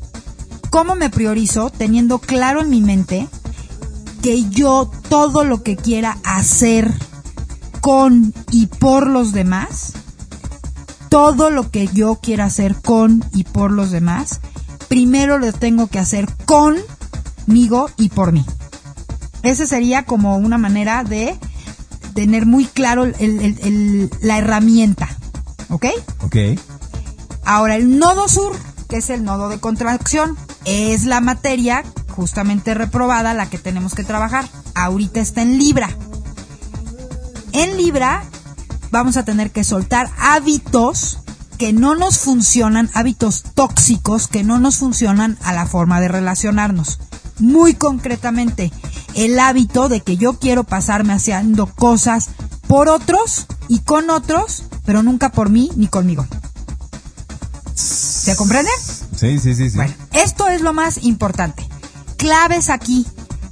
¿Cómo me priorizo? Teniendo claro en mi mente que yo todo lo que quiera hacer con y por los demás, todo lo que yo quiera hacer con y por los demás, primero lo tengo que hacer conmigo y por mí. Esa sería como una manera de tener muy claro la herramienta. ¿Ok? Ok. Ahora, el nodo sur, que es el nodo de contracción, es la materia justamente reprobada la que tenemos que trabajar. Ahorita está en Libra. En Libra vamos a tener que soltar hábitos que no nos funcionan, hábitos tóxicos que no nos funcionan a la forma de relacionarnos. Muy concretamente, el hábito de que yo quiero pasarme haciendo cosas por otros y con otros, pero nunca por mí ni conmigo. ¿Se comprende? Sí, sí, sí, sí. Bueno, esto es lo más importante claves aquí.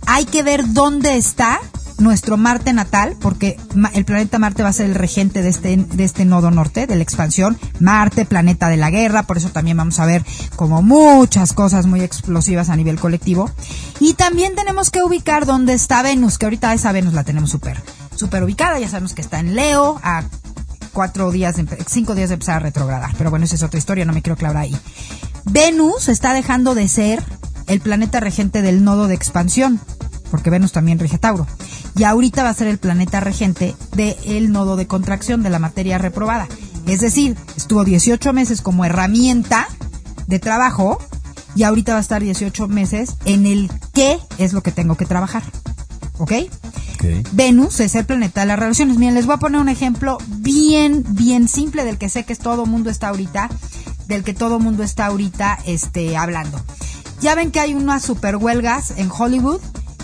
Hay que ver dónde está nuestro Marte natal, porque el planeta Marte va a ser el regente de este, de este nodo norte, de la expansión. Marte, planeta de la guerra, por eso también vamos a ver como muchas cosas muy explosivas a nivel colectivo. Y también tenemos que ubicar dónde está Venus, que ahorita esa Venus la tenemos súper, súper ubicada, ya sabemos que está en Leo, a cuatro días, cinco días de empezar a retrogradar, pero bueno, esa es otra historia, no me quiero clavar ahí. Venus está dejando de ser el planeta regente del nodo de expansión, porque Venus también rige Tauro. Y ahorita va a ser el planeta regente del nodo de contracción de la materia reprobada. Es decir, estuvo 18 meses como herramienta de trabajo y ahorita va a estar 18 meses en el qué es lo que tengo que trabajar. ¿Ok? Venus es el planeta de las relaciones. Miren, les voy a poner un ejemplo bien, bien simple del que sé que todo mundo está ahorita, del que todo mundo está ahorita este, hablando. Ya ven que hay unas super huelgas en Hollywood.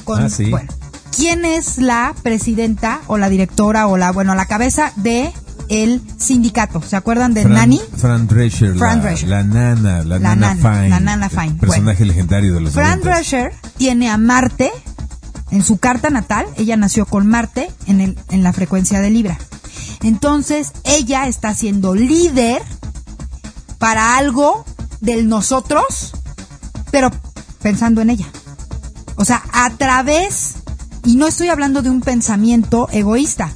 Con, ah, sí. Bueno, ¿quién es la presidenta o la directora o la, bueno, la cabeza de el sindicato? ¿Se acuerdan de Nani? Fran Drescher, Fran la, nana, la, La nana, nana, Fine. la nana el Fine. Personaje Bueno. legendario de los Fran 90s. Drescher tiene a Marte en su carta natal. Ella nació con Marte en, el, en la frecuencia de Libra. Entonces, ella está siendo líder para algo del nosotros, pero pensando en ella. O sea, a través, y no estoy hablando de un pensamiento egoísta,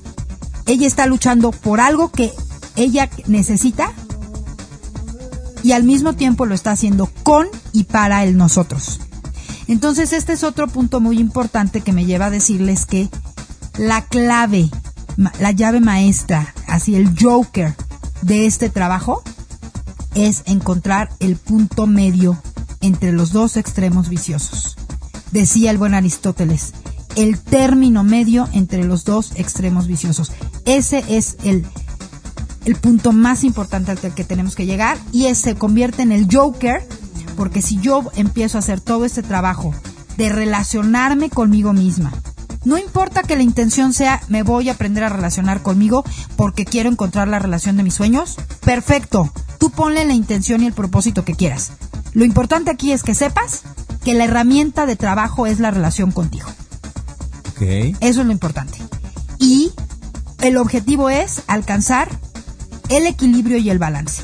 ella está luchando por algo que ella necesita y al mismo tiempo lo está haciendo con y para el nosotros. Entonces este es otro punto muy importante que me lleva a decirles que la clave, la llave maestra, así el joker de este trabajo es encontrar el punto medio entre los dos extremos viciosos. Decía el buen Aristóteles, el término medio entre los dos extremos viciosos. Ese es el, el punto más importante al que tenemos que llegar y se convierte en el Joker, porque si yo empiezo a hacer todo este trabajo de relacionarme conmigo misma, no importa que la intención sea me voy a aprender a relacionar conmigo porque quiero encontrar la relación de mis sueños, perfecto, tú ponle la intención y el propósito que quieras. Lo importante aquí es que sepas que la herramienta de trabajo es la relación contigo. Eso es lo importante. Y el objetivo es alcanzar el equilibrio y el balance.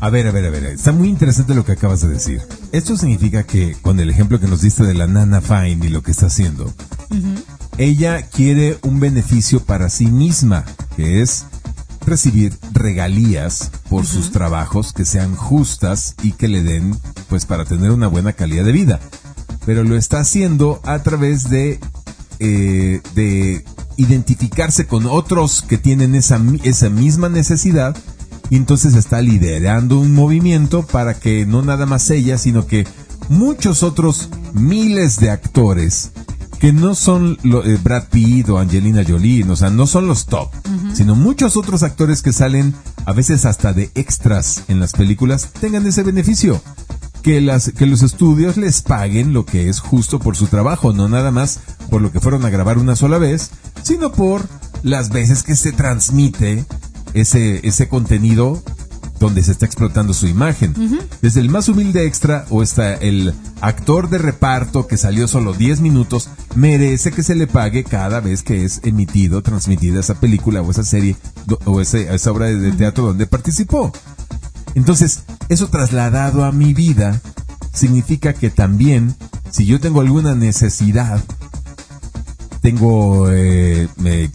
A ver, a ver, a ver, está muy interesante lo que acabas de decir. Esto significa que, con el ejemplo que nos diste de la Nana Fine y lo que está haciendo, ella quiere un beneficio para sí misma, que es recibir regalías por sus trabajos que sean justas y que le den, pues, para tener una buena calidad de vida. Pero lo está haciendo a través de, eh, de identificarse con otros que tienen esa, esa misma necesidad y entonces está liderando un movimiento para que no nada más ella, sino que muchos otros miles de actores que no son eh, Brad Pitt o Angelina Jolie, o sea, no son los top, sino muchos otros actores que salen a veces hasta de extras en las películas tengan ese beneficio. Que, las, que los estudios les paguen lo que es justo por su trabajo, no nada más por lo que fueron a grabar una sola vez, sino por las veces que se transmite ese, ese contenido donde se está explotando su imagen. Desde el más humilde extra o hasta el actor de reparto que salió solo 10 minutos, merece que se le pague cada vez que es emitido, transmitida esa película o esa serie o esa obra de teatro donde participó. Entonces, eso trasladado a mi vida significa que también, si yo tengo alguna necesidad tengo, eh,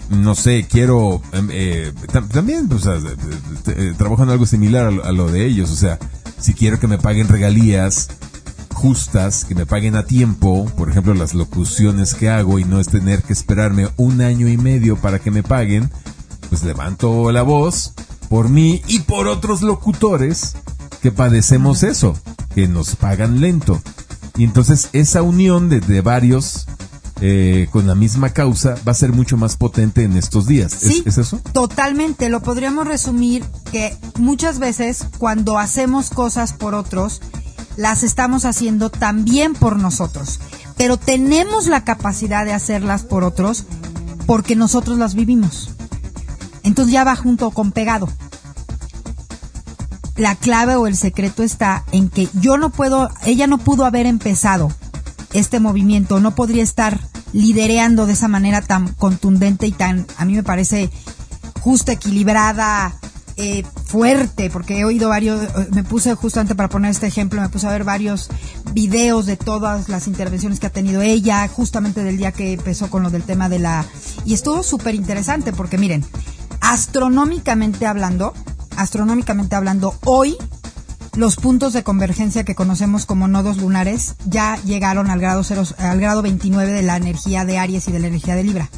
no sé, quiero, em, eh, también, pues, trabajo en algo similar a lo, de ellos, o sea, si quiero que me paguen regalías justas, que me paguen a tiempo, por ejemplo, las locuciones que hago y no es tener que esperarme un año y medio para que me paguen, pues levanto la voz por mí y por otros locutores que padecemos eso, que nos pagan lento. Y entonces esa unión de, de varios eh, con la misma causa va a ser mucho más potente en estos días. Sí, ¿Es, eso? Totalmente. Lo podríamos resumir que muchas veces cuando hacemos cosas por otros, las estamos haciendo también por nosotros. Pero tenemos la capacidad de hacerlas por otros porque nosotros las vivimos. Entonces ya va junto con pegado. La clave o el secreto está en que yo no puedo, ella no pudo haber empezado este movimiento, no podría estar lidereando de esa manera tan contundente y tan, a mí me parece, justa, equilibrada, eh, fuerte, porque he oído varios, me puse justamente para poner este ejemplo, me puse a ver varios videos de todas las intervenciones que ha tenido ella, justamente del día que empezó con lo del tema de la... Y estuvo súper interesante, porque miren, astronómicamente hablando, astronómicamente hablando, hoy los puntos de convergencia que conocemos como nodos lunares ya llegaron al grado, cero, al grado 29 de la energía de Aries y de la energía de Libra.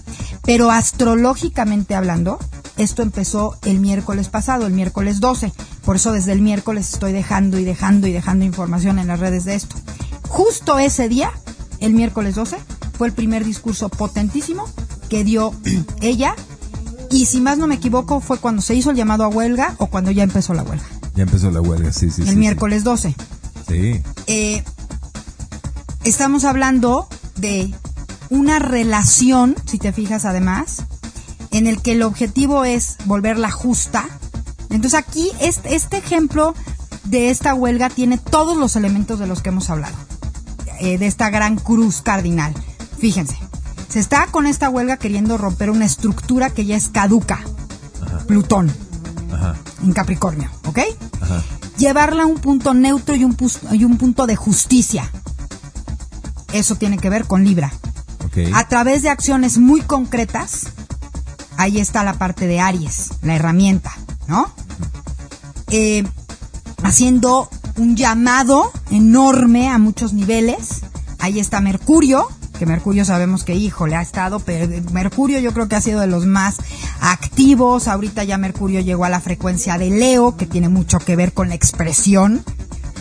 Pero astrológicamente hablando, esto empezó el miércoles pasado, el miércoles 12. Por eso desde el miércoles estoy dejando y dejando y dejando información en las redes de esto. Justo ese día, el miércoles 12, fue el primer discurso potentísimo que dio ella. Y si más no me equivoco, fue cuando se hizo el llamado a huelga o cuando ya empezó la huelga. Ya empezó la huelga, sí, sí. El miércoles 12. Sí. Eh, estamos hablando de una relación, si te fijas además, en el que el objetivo es volverla justa. Entonces aquí este, este ejemplo de esta huelga tiene todos los elementos de los que hemos hablado, eh, de esta gran cruz cardinal. Fíjense, Se está con esta huelga queriendo romper una estructura que ya es caduca. Plutón. En Capricornio, ¿ok? Llevarla a un punto neutro y un, y un punto de justicia. Eso tiene que ver con Libra. A través de acciones muy concretas, ahí está la parte de Aries, la herramienta, ¿no? Eh, haciendo un llamado enorme a muchos niveles. Ahí está Mercurio, que Mercurio sabemos que, hijo, le ha estado, pero Mercurio yo creo que ha sido de los más activos. Ahorita ya Mercurio llegó a la frecuencia de Leo, que tiene mucho que ver con la expresión.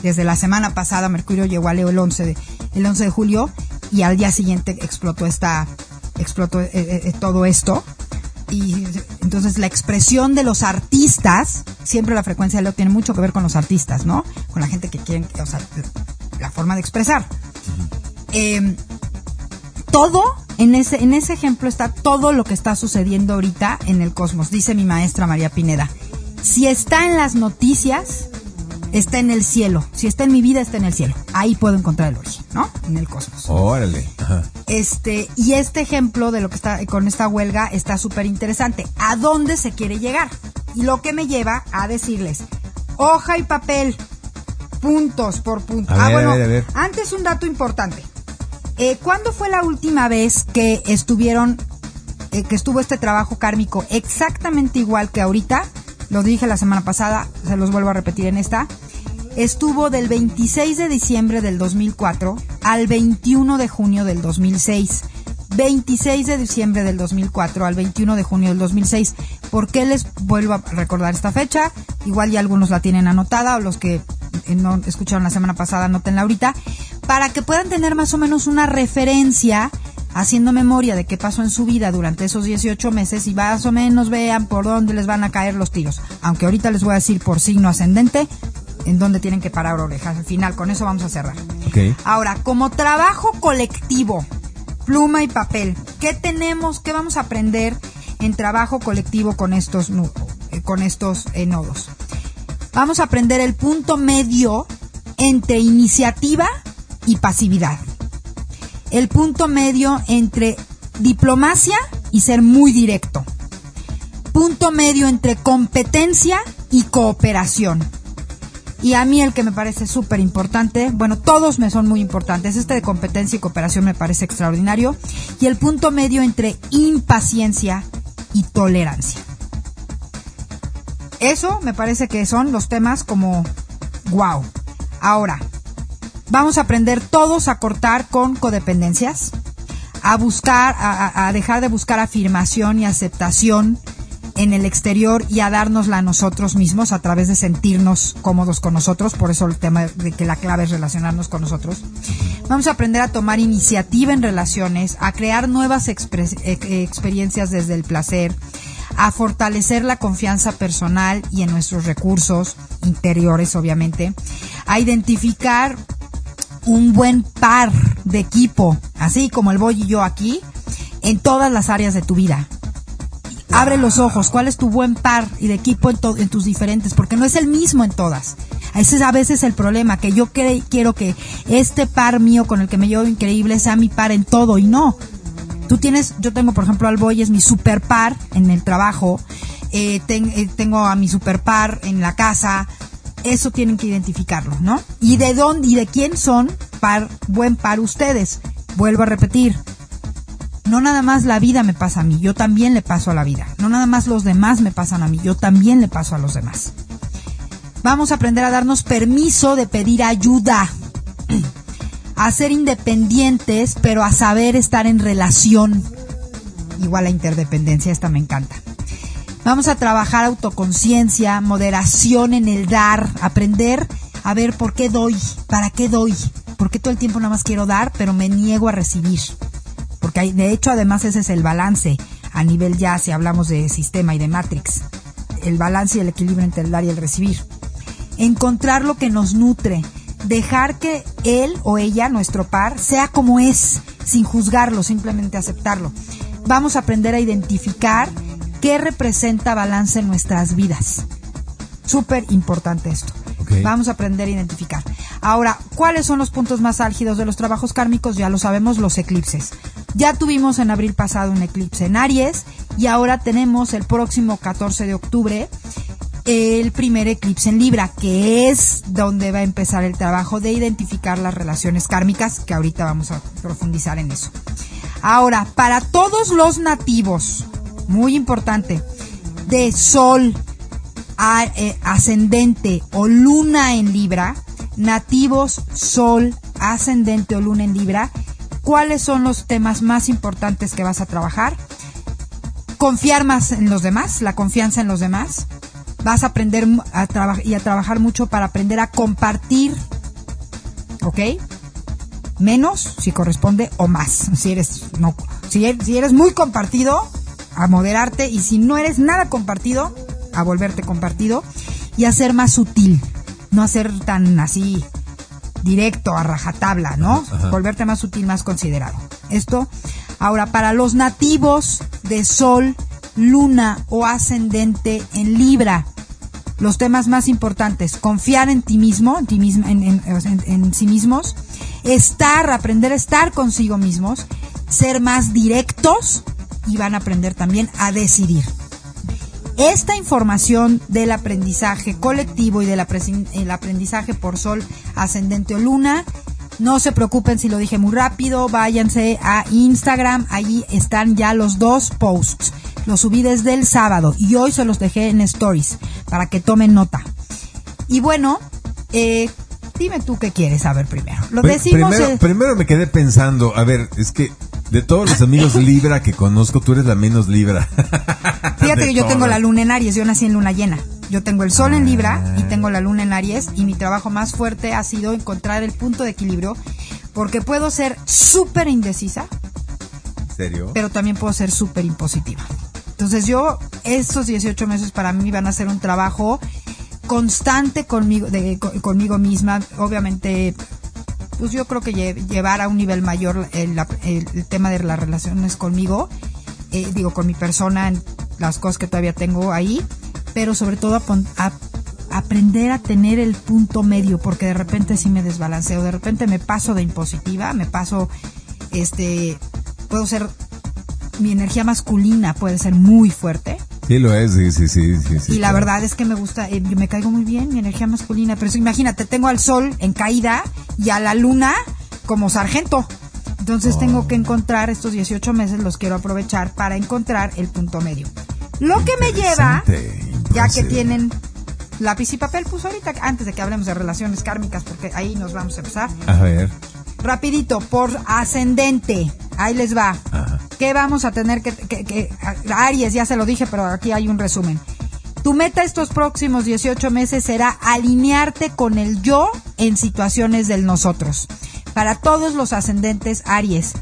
Desde la semana pasada Mercurio llegó a Leo el 11 de, el 11 de julio y al día siguiente explotó esta, explotó eh, eh, eh, todo esto. Y entonces la expresión de los artistas, siempre la frecuencia de Leo tiene mucho que ver con los artistas, ¿no? Con la gente que quieren, o sea, la forma de expresar. Todo, en ese, en ese ejemplo está todo lo que está sucediendo ahorita en el cosmos, dice mi maestra María Pineda. Si está en las noticias, está en el cielo. Si está en mi vida, está en el cielo. Ahí puedo encontrar el origen, ¿no? En el cosmos. Órale. Este, y este ejemplo de lo que está con esta huelga está súper interesante. ¿A dónde se quiere llegar? Y lo que me lleva a decirles, hoja y papel, puntos por puntos. ah, bueno, antes un dato importante. Eh, ¿Cuándo fue la última vez que estuvieron, eh, que estuvo este trabajo kármico exactamente igual que ahorita? Lo dije la semana pasada, se los vuelvo a repetir en esta. Estuvo del 26 de diciembre del 2004 al 21 de junio del 2006. 26 de diciembre del 2004 al 21 de junio del 2006. ¿Por qué les vuelvo a recordar esta fecha? Igual ya algunos la tienen anotada o los que eh, no escucharon la semana pasada, anotenla ahorita, para que puedan tener más o menos una referencia haciendo memoria de qué pasó en su vida durante esos 18 meses y más o menos vean por dónde les van a caer los tiros. Aunque ahorita les voy a decir por signo ascendente en dónde tienen que parar orejas. Al final, con eso vamos a cerrar. Ahora, como trabajo colectivo, pluma y papel, ¿qué tenemos, qué vamos a aprender en trabajo colectivo con estos, eh, con estos eh, nodos? Vamos a aprender el punto medio entre iniciativa y pasividad el punto medio entre diplomacia y ser muy directo. Punto medio entre competencia y cooperación. Y a mí el que me parece súper importante, bueno, todos me son muy importantes, este de competencia y cooperación me parece extraordinario, y el punto medio entre impaciencia y tolerancia. Eso me parece que son los temas como wow. Ahora, Vamos a aprender todos a cortar con codependencias, a buscar, a, dejar de buscar afirmación y aceptación en el exterior y a dárnosla a nosotros mismos a través de sentirnos cómodos con nosotros, por eso el tema de que la clave es relacionarnos con nosotros. Vamos a aprender a tomar iniciativa en relaciones, a crear nuevas e, experiencias desde el placer, a fortalecer la confianza personal y en nuestros recursos interiores, obviamente, a identificar un buen par de equipo, así como el Boy y yo aquí, en todas las áreas de tu vida. Abre los ojos, ¿cuál es tu buen par y de equipo en, en tus diferentes? Porque no es el mismo en todas. Ese es a veces el problema, que yo quiero que este par mío con el que me llevo increíble sea mi par en todo y no. Tú tienes, yo tengo por ejemplo al Boy, es mi super par en el trabajo, eh, eh, tengo a mi super par en la casa, eso tienen que identificarlo, ¿no? Y de dónde y de quién son par, buen par ustedes. Vuelvo a repetir. No nada más la vida me pasa a mí, yo también le paso a la vida. No nada más los demás me pasan a mí, yo también le paso a los demás. Vamos a aprender a darnos permiso de pedir ayuda. A ser independientes, pero a saber estar en relación. Igual la interdependencia, esta me encanta. Vamos a trabajar autoconciencia, moderación en el dar, aprender a ver por qué doy, para qué doy, porque todo el tiempo nada más quiero dar, pero me niego a recibir. Porque hay, de hecho, además ese es el balance a nivel ya, si hablamos de sistema y de matrix, el balance y el equilibrio entre el dar y el recibir. Encontrar lo que nos nutre, dejar que él o ella, nuestro par, sea como es, sin juzgarlo, simplemente aceptarlo. Vamos a aprender a identificar ¿Qué representa balance en nuestras vidas? Súper importante esto. Vamos a aprender a identificar. Ahora, ¿cuáles son los puntos más álgidos de los trabajos kármicos? Ya lo sabemos, los eclipses. Ya tuvimos en abril pasado un eclipse en Aries y ahora tenemos el próximo 14 de octubre el primer eclipse en Libra, que es donde va a empezar el trabajo de identificar las relaciones kármicas, que ahorita vamos a profundizar en eso. Ahora, para todos los nativos, muy importante, de Sol eh, ascendente o Luna en Libra, nativos Sol ascendente o Luna en Libra, ¿cuáles son los temas más importantes que vas a trabajar? Confiar más en los demás, la confianza en los demás. Vas a aprender a y a trabajar mucho para aprender a compartir, ¿ok? Menos si corresponde o más. Si eres no, si eres muy compartido, a moderarte y si no eres nada compartido, a volverte compartido y a ser más sutil, no a ser tan así directo, a rajatabla, ¿no? Volverte más sutil, más considerado. Esto, ahora, para los nativos de Sol, Luna o ascendente en Libra, los temas más importantes, confiar en ti mismo, en, ti mismo, en sí mismos, estar, aprender a estar consigo mismos, ser más directos, y van a aprender también a decidir. Esta información del aprendizaje colectivo y del aprendizaje por sol ascendente o luna, no se preocupen si lo dije muy rápido, váyanse a Instagram, ahí están ya los dos posts. Los subí desde el sábado y hoy se los dejé en stories para que tomen nota. Y bueno, eh, dime tú qué quieres saber primero. Lo decimos. Primero, primero me quedé pensando, a ver, es que de todos los amigos Libra que conozco, tú eres la menos Libra. Fíjate que yo tengo la luna en Aries, yo nací en luna llena. Yo tengo el sol en Libra y ah. tengo la luna en Aries y mi trabajo más fuerte ha sido encontrar el punto de equilibrio porque puedo ser súper indecisa. ¿En serio? Pero también puedo ser súper impositiva. Entonces yo, estos 18 meses para mí van a ser un trabajo constante conmigo, de, conmigo misma. Obviamente pues yo creo que llevar a un nivel mayor el, tema de las relaciones conmigo, eh, digo, con mi persona, las cosas que todavía tengo ahí, pero sobre todo aprender a tener el punto medio, porque de repente sí me desbalanceo, de repente me paso de impositiva, me paso, este, puedo ser, mi energía masculina puede ser muy fuerte, Sí, lo es, sí, sí, sí. sí, y la verdad es que me gusta, eh, me caigo muy bien, mi energía masculina. Pero imagínate, tengo al sol en caída y a la luna como sargento. Entonces tengo que encontrar estos 18 meses, los quiero aprovechar para encontrar el punto medio. Lo que me lleva, ya que tienen lápiz y papel, pues ahorita, antes de que hablemos de relaciones kármicas, porque ahí nos vamos a empezar. A ver. Rapidito, por ascendente, ahí les va. Ajá. ¿Qué vamos a tener que, que, Aries, ya se lo dije, pero aquí hay un resumen. Tu meta estos próximos 18 meses será alinearte con el yo en situaciones del nosotros. Para todos los ascendentes Aries,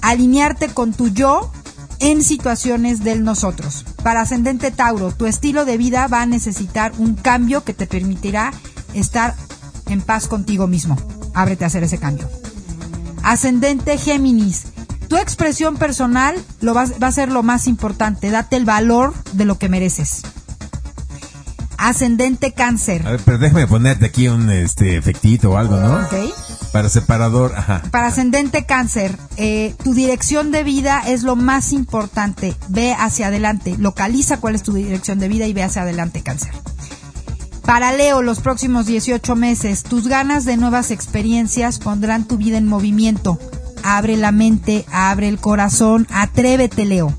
alinearte con tu yo en situaciones del nosotros. Para ascendente Tauro, tu estilo de vida va a necesitar un cambio que te permitirá estar en paz contigo mismo. Ábrete a hacer ese cambio. Ascendente Géminis, tu expresión personal lo va, a ser lo más importante. Date el valor de lo que mereces. Ascendente cáncer. A ver, pero déjame ponerte aquí un este efectito o algo, ¿no? Ok. Para separador, ajá. Para ascendente cáncer, eh, tu dirección de vida es lo más importante. Ve hacia adelante. Localiza cuál es tu dirección de vida y ve hacia adelante, cáncer. Para Leo, los próximos 18 meses, tus ganas de nuevas experiencias pondrán tu vida en movimiento abre la mente, abre el corazón, atrévete Leo.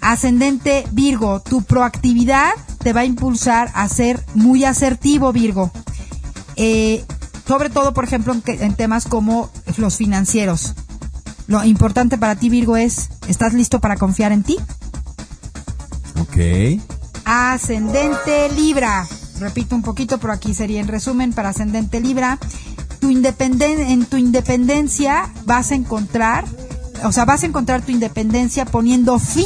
Ascendente Virgo, tu proactividad te va a impulsar a ser muy asertivo Virgo. Eh, sobre todo, por ejemplo, en, temas como los financieros. Lo importante para ti Virgo es, ¿estás listo para confiar en ti? Ok. Ascendente Libra. Repito un poquito, pero aquí sería en resumen para Ascendente Libra en tu independencia vas a encontrar, o sea, vas a encontrar tu independencia poniendo fin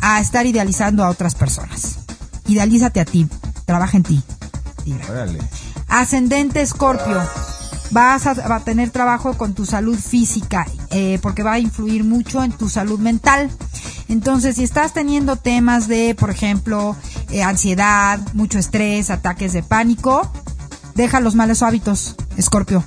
a estar idealizando a otras personas. Idealízate a ti, trabaja en ti. Ascendente Escorpio, vas a, tener trabajo con tu salud física, eh, porque va a influir mucho en tu salud mental. Entonces, si estás teniendo temas de, por ejemplo, eh, ansiedad, mucho estrés, ataques de pánico, Deja los malos hábitos, Escorpio.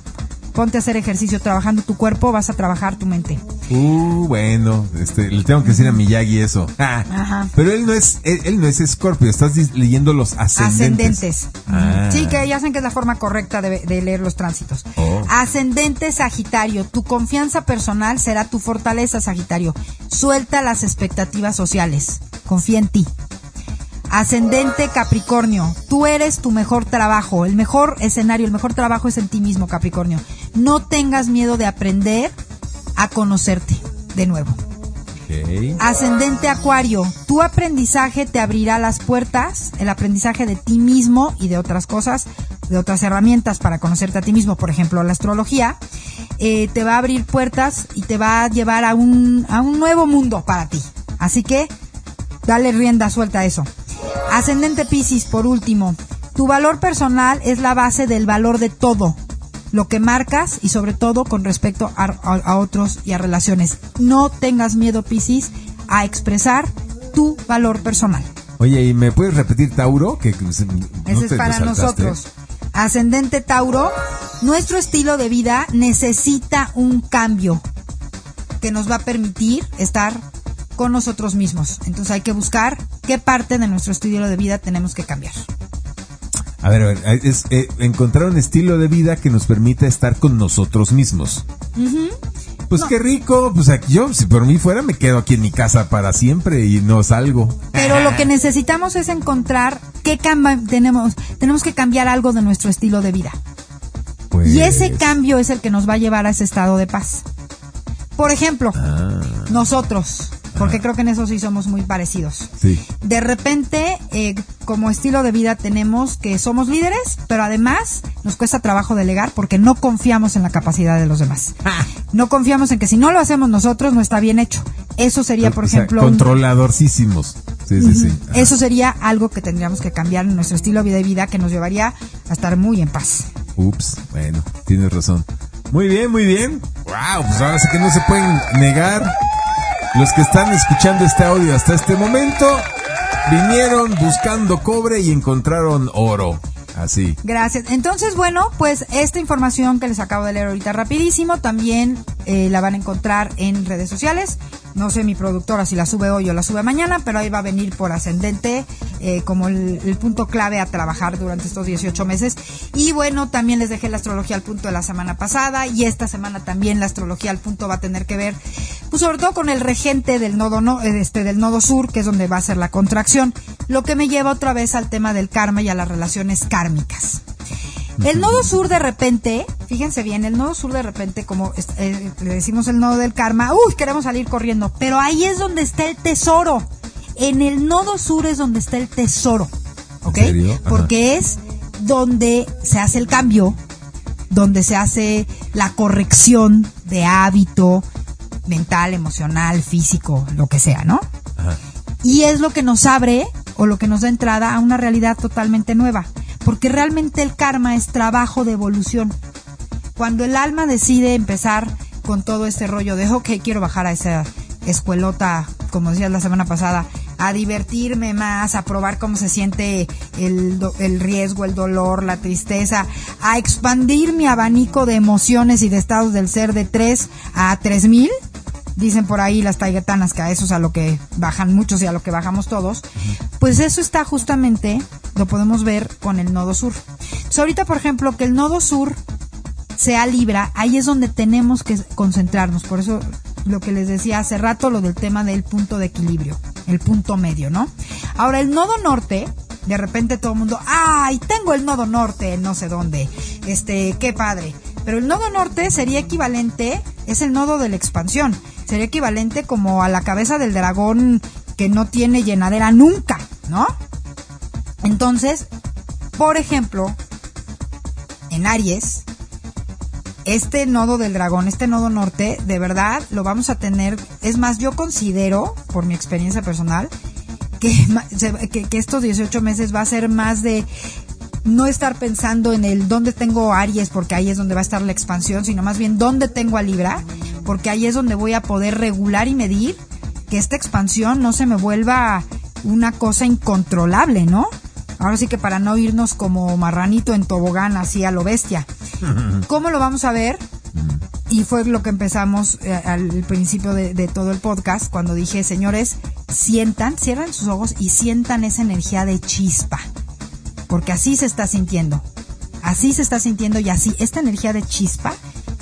Ponte a hacer ejercicio, trabajando tu cuerpo, vas a trabajar tu mente. Uh, bueno, este, le tengo que decir a Miyagi eso. Ah, Ajá. Pero él no es, él, él no es Scorpio, estás leyendo los ascendentes. Ascendentes. Ah. Sí, que ya saben que es la forma correcta de, de leer los tránsitos. Oh. Ascendente Sagitario. Tu confianza personal será tu fortaleza, Sagitario. Suelta las expectativas sociales. Confía en ti. Ascendente Capricornio. Tú eres tu mejor trabajo. El mejor escenario, el mejor trabajo es en ti mismo, Capricornio. No tengas miedo de aprender a conocerte de nuevo. Ascendente Acuario, tu aprendizaje te abrirá las puertas, el aprendizaje de ti mismo y de otras cosas, de otras herramientas para conocerte a ti mismo, por ejemplo, la astrología, eh, te va a abrir puertas y te va a llevar a un, a un nuevo mundo para ti. Así que, dale rienda suelta a eso. Ascendente Piscis, por último, tu valor personal es la base del valor de todo lo que marcas y sobre todo con respecto a, a- a otros y a relaciones. No tengas miedo, Piscis, a expresar tu valor personal. Oye, ¿y me puedes repetir Tauro? Que no Ese es para nosotros. Ascendente Tauro, nuestro estilo de vida necesita un cambio que nos va a permitir estar con nosotros mismos. Entonces hay que buscar qué parte de nuestro estilo de vida tenemos que cambiar. A ver, a ver, es eh, encontrar un estilo de vida que nos permita estar con nosotros mismos. Pues qué rico, pues aquí yo, si por mí fuera, me quedo aquí en mi casa para siempre y no salgo. Pero lo que necesitamos es encontrar qué camba- tenemos, tenemos que cambiar algo de nuestro estilo de vida. Pues, Y ese cambio es el que nos va a llevar a ese estado de paz. Por ejemplo, Ah, nosotros, porque creo que en eso sí somos muy parecidos. sí. De repente, eh, como estilo de vida tenemos que somos líderes, pero además nos cuesta trabajo delegar porque no confiamos en la capacidad de los demás. No confiamos en que si no lo hacemos nosotros no está bien hecho. Eso sería, por O sea, ejemplo, controladorcísimos. Sí, sí, sí. Ajá. eso sería algo que tendríamos que cambiar en nuestro estilo de vida que nos llevaría a estar muy en paz. Ups, bueno, tienes razón. Muy bien, muy bien. Wow, pues ahora sí que no se pueden negar. Los que están escuchando este audio hasta este momento vinieron buscando cobre y encontraron oro. Así. Gracias. Entonces, bueno, pues esta información que les acabo de leer ahorita rapidísimo también eh, la van a encontrar en redes sociales. No sé mi productora si la sube hoy o la sube mañana, pero ahí va a venir por ascendente eh, como el, el punto clave a trabajar durante estos 18 meses. Y bueno, también les dejé la astrología al punto de la semana pasada y esta semana también la astrología al punto va a tener que ver, pues sobre todo con el regente del nodo no, este del nodo sur, que es donde va a ser la contracción, lo que me lleva otra vez al tema del karma y a las relaciones kármicas. El nodo sur de repente, fíjense bien, el nodo sur de repente, como eh, le decimos el nodo del karma, uy, queremos salir corriendo, pero ahí es donde está el tesoro. En el nodo sur es donde está el tesoro, ¿ok? ¿En serio? Ajá. Porque es donde se hace el cambio, donde se hace la corrección de hábito mental, emocional, físico, lo que sea, ¿no? Ajá. Y es lo que nos abre o lo que nos da entrada a una realidad totalmente nueva. Porque realmente el karma es trabajo de evolución. Cuando el alma decide empezar con todo este rollo de, ok, quiero bajar a esa escuelota, como decías la semana pasada, a divertirme más, a probar cómo se siente el, el riesgo, el dolor, la tristeza, a expandir mi abanico de emociones y de estados del ser de 3 a 3000 dicen por ahí las taigetanas que a eso es a lo que bajan muchos y a lo que bajamos todos, pues eso está justamente, lo podemos ver con el nodo sur. Entonces, ahorita, por ejemplo, que el nodo sur sea Libra, ahí es donde tenemos que concentrarnos. Por eso lo que les decía hace rato, lo del tema del punto de equilibrio, el punto medio, ¿no? Ahora, el nodo norte, de repente todo el mundo, ¡ay, tengo el nodo norte no sé dónde! Este, qué padre. Pero el nodo norte sería equivalente, es el nodo de la expansión, sería equivalente como a la cabeza del dragón que no tiene llenadera nunca, ¿no? Entonces, por ejemplo, en Aries, este nodo del dragón, este nodo norte, de verdad lo vamos a tener. Es más, yo considero, por mi experiencia personal, que, que estos 18 meses va a ser más de no estar pensando en el dónde tengo Aries, porque ahí es donde va a estar la expansión, sino más bien dónde tengo a Libra, porque ahí es donde voy a poder regular y medir que esta expansión no se me vuelva una cosa incontrolable, ¿no? Ahora sí que para no irnos como marranito en tobogán así a lo bestia. ¿Cómo lo vamos a ver? Y fue lo que empezamos eh, al principio de, de todo el podcast cuando dije, señores, sientan, cierran sus ojos y sientan esa energía de chispa. Porque así se está sintiendo. Así se está sintiendo y así, esta energía de chispa,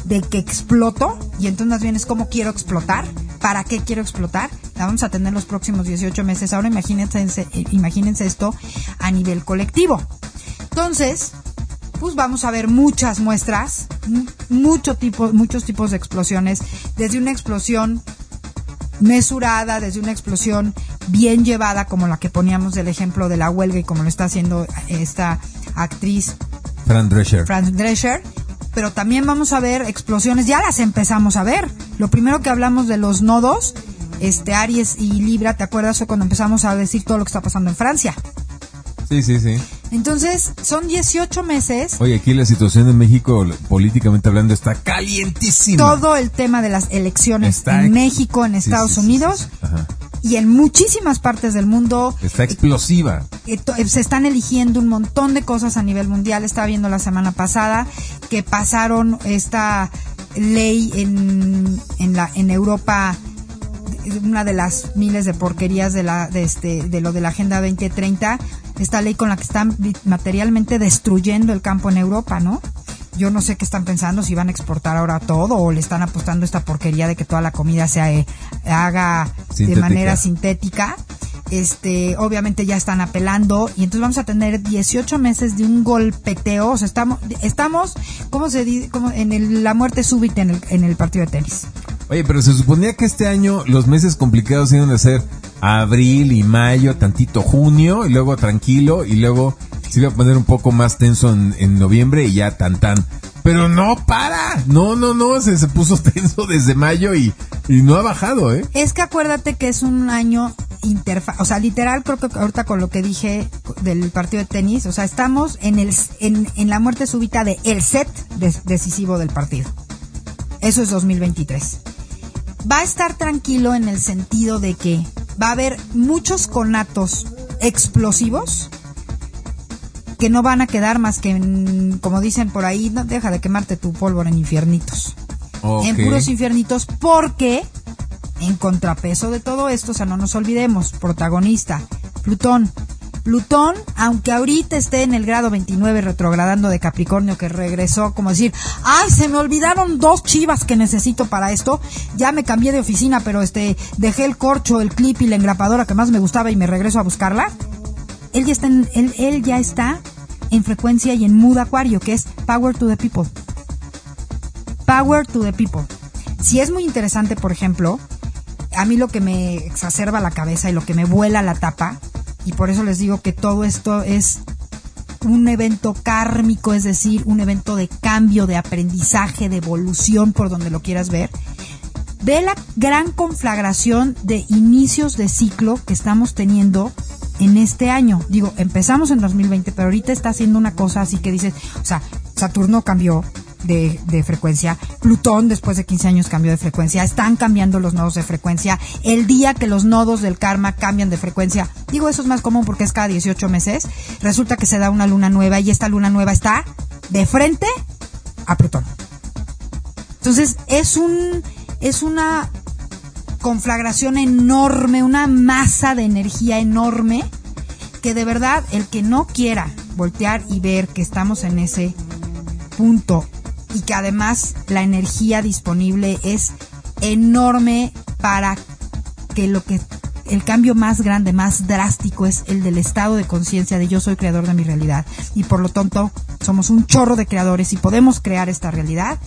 de que exploto, y entonces más bien es como quiero explotar, para qué quiero explotar, la vamos a tener los próximos 18 meses. Ahora imagínense, eh, imagínense esto a nivel colectivo. Entonces, pues vamos a ver muchas muestras, mu- mucho tipo, muchos tipos de explosiones, desde una explosión mesurada, desde una explosión bien llevada, como la que poníamos del ejemplo de la huelga y como lo está haciendo esta actriz Fran Drescher. Franz Drescher, pero también vamos a ver explosiones, ya las empezamos a ver. Lo primero que hablamos de los nodos, este Aries y Libra, ¿te acuerdas? Cuando empezamos a decir todo lo que está pasando en Francia. Sí, sí, sí. Entonces, son 18 meses. Oye, aquí la situación en México, políticamente hablando, está calientísima. Todo el tema de las elecciones Está en México, en Estados sí, sí, Unidos sí, sí. Ajá. y en muchísimas partes del mundo. Está explosiva. eh, eh, se están eligiendo un montón de cosas a nivel mundial. Estaba viendo la semana pasada que pasaron esta ley en, en, la, en Europa, eh, una de las miles de porquerías de, la, de, este, de lo de la Agenda 2030, esta ley con la que están materialmente destruyendo el campo en Europa, ¿no? Yo no sé qué están pensando, si van a exportar ahora todo o le están apostando esta porquería de que toda la comida se eh, haga de manera sintética. Este, obviamente ya están apelando y entonces vamos a tener 18 meses de un golpeteo, o sea, estamos estamos ¿cómo se dice? Como en el- la muerte súbita en el, en el partido de tenis. Oye, pero se suponía que este año los meses complicados iban a ser abril y mayo, tantito junio, y luego tranquilo, y luego se iba a poner un poco más tenso en, en noviembre y ya tan tan. Pero no para, no, no, no, se, se puso tenso desde mayo y, y no ha bajado, ¿eh? Es que acuérdate que es un año interfa, o sea, literal creo que ahorita con lo que dije del partido de tenis, o sea, estamos en el en, en la muerte súbita de el set des- decisivo del partido. Eso es 2023. Va a estar tranquilo en el sentido de que va a haber muchos conatos explosivos que no van a quedar más que, en, como dicen por ahí, no deja de quemarte tu pólvora en infiernitos en puros infiernitos porque en contrapeso de todo esto, o sea, no nos olvidemos, protagonista, Plutón. Plutón, aunque ahorita esté en el grado 29 retrogradando de Capricornio, que regresó como decir, ay, se me olvidaron dos chivas que necesito para esto, ya me cambié de oficina, pero este, dejé el corcho, el clip y la engrapadora que más me gustaba y me regreso a buscarla. Él ya está en, él, ya está en frecuencia y en mood acuario, que es Power to the People. Power to the people. Si es muy interesante, por ejemplo, a mí lo que me exacerba la cabeza y lo que me vuela la tapa, y por eso les digo que todo esto es un evento kármico, es decir, un evento de cambio, de aprendizaje, de evolución, por donde lo quieras ver. Ve la gran conflagración de inicios de ciclo que estamos teniendo en este año. Digo, empezamos en 2020, pero ahorita está haciendo una cosa así que dices, o sea, Saturno cambió de, frecuencia, Plutón después de 15 años cambió de frecuencia, están cambiando los nodos de frecuencia, el día que los nodos del karma cambian de frecuencia, digo eso es más común porque es cada 18 meses, resulta que se da una luna nueva y esta luna nueva está de frente a Plutón. Entonces es un es una conflagración enorme, una masa de energía enorme que de verdad el que no quiera voltear y ver que estamos en ese punto y que además la energía disponible es enorme para que lo que el cambio más grande, más drástico es el del estado de conciencia de yo soy creador de mi realidad. Y por lo tanto somos un chorro de creadores y podemos crear esta realidad,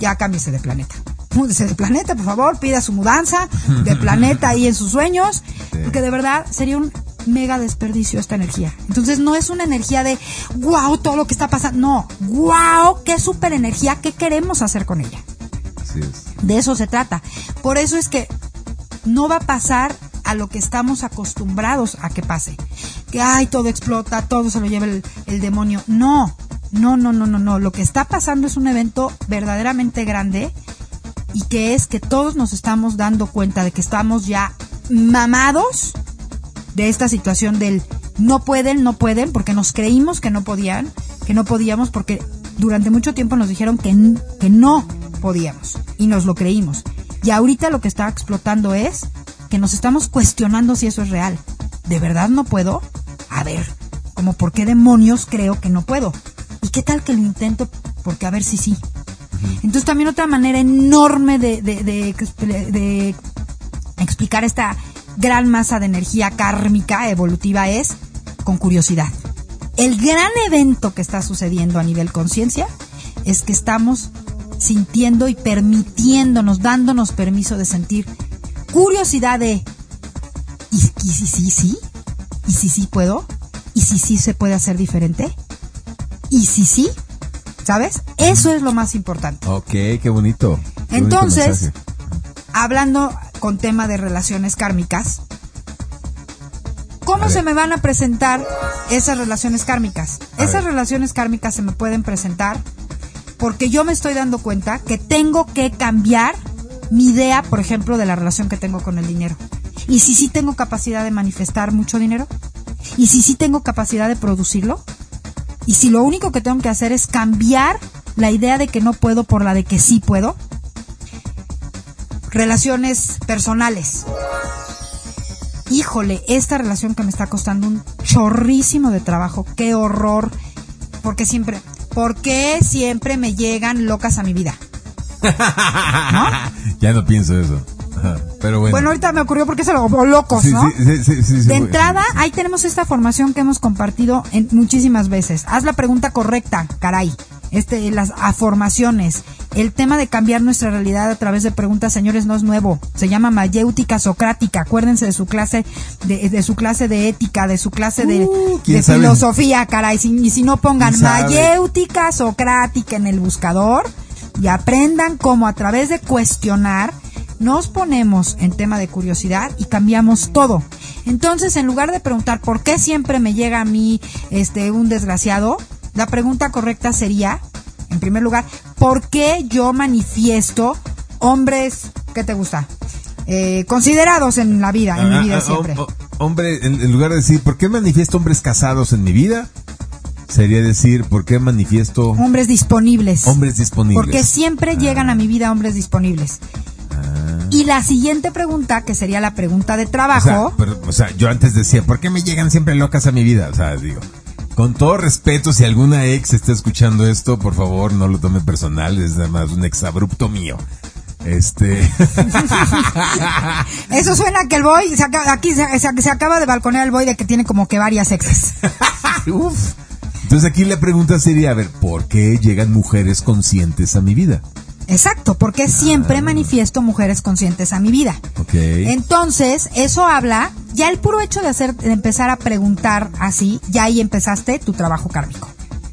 ya cámbiese de planeta. Múdese de planeta, por favor, pida su mudanza de planeta ahí en sus sueños, porque de verdad sería un mega desperdicio esta energía. Entonces no es una energía de wow, todo lo que está pasando. No, wow, qué super energía, ¿qué queremos hacer con ella? Así es. De eso se trata. Por eso es que no va a pasar a lo que estamos acostumbrados a que pase. Que ay, todo explota, todo se lo lleva el, el demonio. No, no, no, no, no, no. Lo que está pasando es un evento verdaderamente grande y que es que todos nos estamos dando cuenta de que estamos ya mamados de esta situación del no pueden, no pueden, porque nos creímos que no podían, que no podíamos, porque durante mucho tiempo nos dijeron que, que no podíamos y nos lo creímos. Y ahorita lo que está explotando es que nos estamos cuestionando si eso es real. ¿De verdad no puedo? A ver, como por qué demonios creo que no puedo. ¿Y qué tal que lo intento? Porque a ver si sí. Entonces también otra manera enorme de, de, de, explicar esta gran masa de energía kármica evolutiva es con curiosidad. El gran evento que está sucediendo a nivel conciencia es que estamos sintiendo y permitiéndonos, dándonos permiso de sentir curiosidad de ¿y, si sí, sí? ¿Y si sí puedo? ¿Y si sí se puede hacer diferente? ¿Y si sí? ¿Sabes? Eso es lo más importante. Ok, qué bonito. Entonces, hablando con tema de relaciones kármicas, ¿cómo se me van a presentar esas relaciones kármicas? esas relaciones kármicas se me pueden presentar porque yo me estoy dando cuenta que tengo que cambiar mi idea, por ejemplo, de la relación que tengo con el dinero. Y si sí tengo capacidad de manifestar mucho dinero, y si sí tengo capacidad de producirlo, y si lo único que tengo que hacer es cambiar la idea de que no puedo por la de que sí puedo. Relaciones personales. Híjole, esta relación que me está costando un chorrísimo de trabajo, qué horror, porque siempre, porque siempre me llegan locas a mi vida. Ya no pienso eso. Pero bueno. Bueno, ahorita me ocurrió porque se lo locos, ¿no? Sí, sí, sí, de entrada, ahí tenemos esta formación que hemos compartido en muchísimas veces. Haz la pregunta correcta, caray. Este, las afirmaciones. El tema de cambiar nuestra realidad a través de preguntas, señores, no es nuevo. Se llama mayéutica socrática. Acuérdense de su clase de, de su clase de ética, de su clase de, uh, filosofía, caray. y si no pongan mayéutica socrática en el buscador y aprendan cómo a través de cuestionar nos ponemos en tema de curiosidad y cambiamos todo. Entonces, en lugar de preguntar por qué siempre me llega a mí este un desgraciado, la pregunta correcta sería, en primer lugar, ¿por qué yo manifiesto hombres ¿qué te gusta? Eh, considerados en la vida, en mi vida ah, ah, siempre. hombre, en, lugar de decir, ¿por qué manifiesto hombres casados en mi vida? Sería decir, ¿por qué manifiesto... Hombres disponibles. Hombres disponibles. Porque siempre llegan a mi vida hombres disponibles. Y la siguiente pregunta, que sería la pregunta de trabajo. O sea, yo antes decía, ¿por qué me llegan siempre locas a mi vida? O sea, digo, con todo respeto, si alguna ex está escuchando esto, por favor, no lo tome personal, es además un ex abrupto mío. Este. Eso suena que el boy, aquí se, se, acaba de balconear el boy de que tiene como que varias exes. Uf. Entonces aquí la pregunta sería, a ver, ¿por qué llegan mujeres conscientes a mi vida? Exacto, porque siempre ah. manifiesto mujeres conscientes a mi vida. Entonces, eso habla, ya el puro hecho de hacer, de empezar a preguntar así, ya ahí empezaste tu trabajo kármico.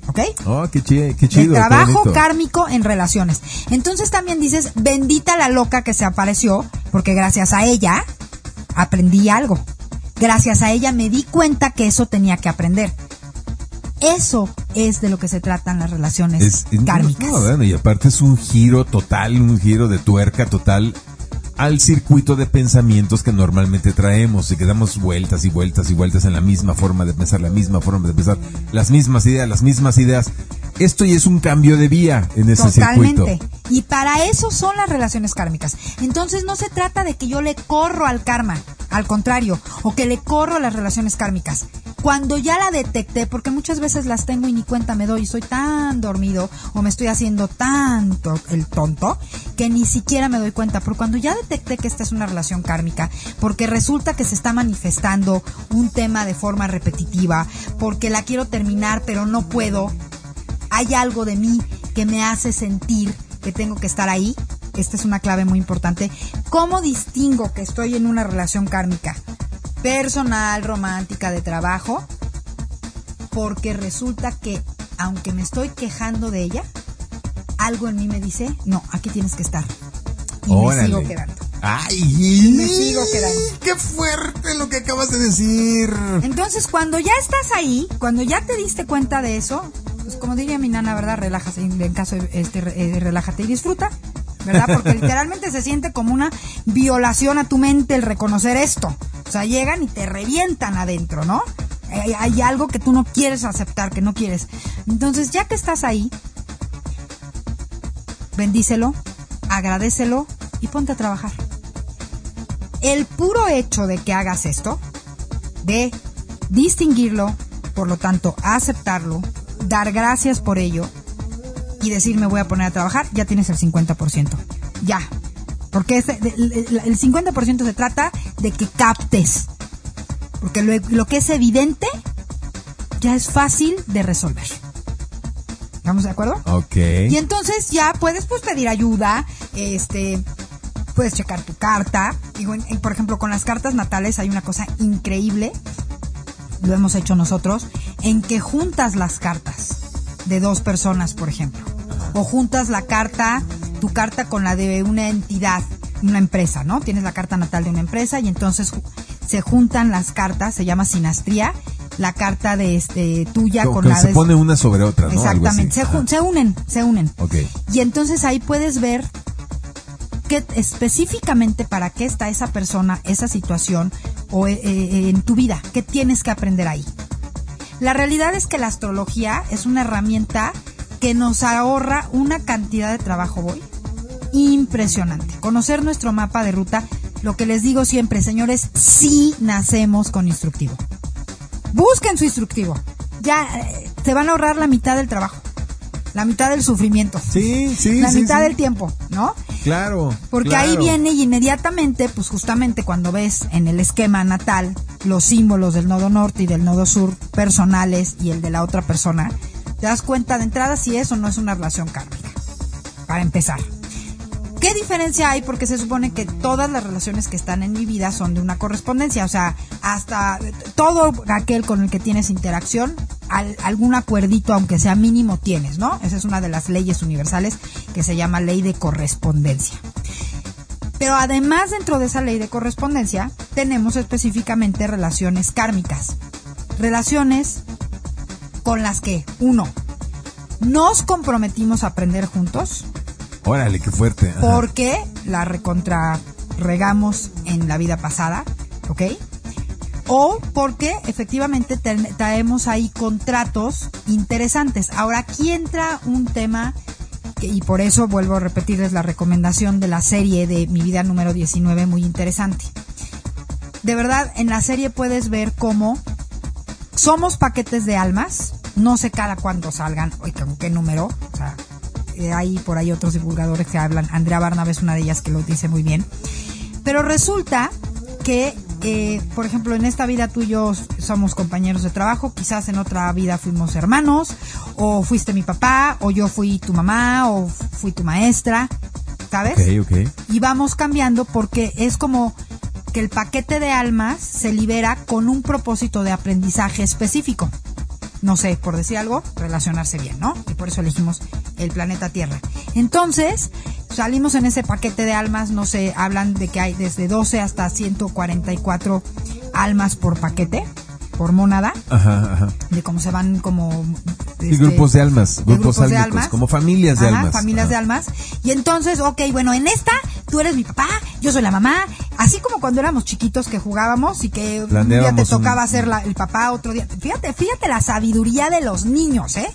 ¿Ok? Oh, qué, chido, qué chido. El trabajo kármico en relaciones. Entonces también dices, bendita la loca que se apareció, porque gracias a ella aprendí algo. Gracias a ella me di cuenta que eso tenía que aprender. Eso es de lo que se tratan las relaciones kármicas. bueno, y aparte es un giro total, un giro de tuerca total al circuito de pensamientos que normalmente traemos y que damos vueltas y vueltas y vueltas en la misma forma de pensar, la misma forma de pensar, las mismas ideas, las mismas ideas. Esto ya es un cambio de vía en ese Totalmente. Y para eso son las relaciones kármicas. Entonces no se trata de que yo le corro al karma, al contrario, o que le corro a las relaciones kármicas cuando ya la detecté, porque muchas veces las tengo y ni cuenta me doy, soy tan dormido o me estoy haciendo tanto el tonto que ni siquiera me doy cuenta. Pero cuando ya detecté que esta es una relación kármica, porque resulta que se está manifestando un tema de forma repetitiva, porque la quiero terminar pero no puedo, hay algo de mí que me hace sentir que tengo que estar ahí. Esta es una clave muy importante. ¿Cómo distingo que estoy en una relación kármica? personal, romántica, de trabajo, porque resulta que aunque me estoy quejando de ella, algo en mí me dice, no, aquí tienes que estar. Y me sigo quedando. ¡Ay! me sigo quedando. ¡Qué fuerte lo que acabas de decir! Entonces, cuando ya estás ahí, cuando ya te diste cuenta de eso, pues como diría mi nana, ¿verdad? Relájate, en caso este, eh, relájate y disfruta. ¿verdad? Porque literalmente se siente como una violación a tu mente el reconocer esto. O sea, llegan y te revientan adentro, ¿no? Hay, hay algo que tú no quieres aceptar, que no quieres. Entonces, ya que estás ahí, bendícelo, agradecelo y ponte a trabajar. El puro hecho de que hagas esto, de distinguirlo, por lo tanto, aceptarlo, dar gracias por ello y decir me voy a poner a trabajar, ya tienes el 50%. Ya. Porque el, el- el 50% se trata de que captes. Porque lo, lo que es evidente ya es fácil de resolver. ¿Estamos de acuerdo? Ok. Y entonces ya puedes pues pedir ayuda, este, puedes checar tu carta. Digo, en- en- por ejemplo, con las cartas natales hay una cosa increíble, lo hemos hecho nosotros, en que juntas las cartas de dos personas, por ejemplo. O juntas la carta, tu carta con la de una entidad, una empresa, ¿no? Tienes la carta natal de una empresa y entonces se juntan las cartas, se llama sinastría, la carta de este tuya Como con la se de pone una sobre otra, ¿no? Algo así. Exactamente, se, unen, se unen. Ok. Y entonces ahí puedes ver qué específicamente para qué está esa persona, esa situación o eh, eh, en tu vida, qué tienes que aprender ahí. La realidad es que la astrología es una herramienta que nos ahorra una cantidad de trabajo hoy impresionante. Conocer nuestro mapa de ruta, lo que les digo siempre, señores, sí nacemos con instructivo. Busquen su instructivo. Ya eh, te van a ahorrar la mitad del trabajo, la mitad del sufrimiento, Sí, sí, la sí, mitad sí. del tiempo, ¿no? Claro. Porque ahí viene y inmediatamente, pues justamente cuando ves en el esquema natal los símbolos del nodo norte y del nodo sur personales y el de la otra persona, te das cuenta de entrada si eso no es una relación kármica. Para empezar. ¿Qué diferencia hay? Porque se supone que todas las relaciones que están en mi vida son de una correspondencia, o sea, hasta todo aquel con el que tienes interacción, al- algún acuerdito, aunque sea mínimo, tienes, ¿no? Esa es una de las leyes universales que se llama ley de correspondencia. Pero además dentro de esa ley de correspondencia tenemos específicamente relaciones kármicas. Relaciones con las que, uno, nos comprometimos a aprender juntos, Órale, qué fuerte. Porque la recontra regamos en la vida pasada, ¿ok? O porque efectivamente traemos ahí contratos interesantes. Ahora aquí entra un tema y por eso vuelvo a repetirles la recomendación de la serie de Mi vida número 19 muy interesante. De verdad, en la serie puedes ver cómo somos paquetes de almas, no sé cada cuándo salgan, o con qué número, o sea, eh, hay por ahí otros divulgadores que hablan, Andrea Barnabé es una de ellas que lo dice muy bien, pero resulta que, eh, por ejemplo, en esta vida tú y yo somos compañeros de trabajo, quizás en otra vida fuimos hermanos, o fuiste mi papá, o yo fui tu mamá, o fui tu maestra, ¿sabes? Ok, ok. y vamos cambiando porque es como que el paquete de almas se libera con un propósito de aprendizaje específico. No sé, por decir algo, relacionarse bien, ¿no? Y por eso elegimos el planeta Tierra. Entonces, salimos en ese paquete de almas, no sé, hablan de que hay desde 12 hasta 144 almas por paquete, por monada, Ajá, ajá. de cómo se van como... Sí, este, grupos de almas, de grupos, grupos de almas. como familias de Ajá, almas. familias de almas. Y entonces, ok, bueno, en esta tú eres mi papá, yo soy la mamá, así como cuando éramos chiquitos que jugábamos y que un día te Planeábamos un- tocaba ser la- el papá, otro día. Fíjate, fíjate la sabiduría de los niños, ¿eh?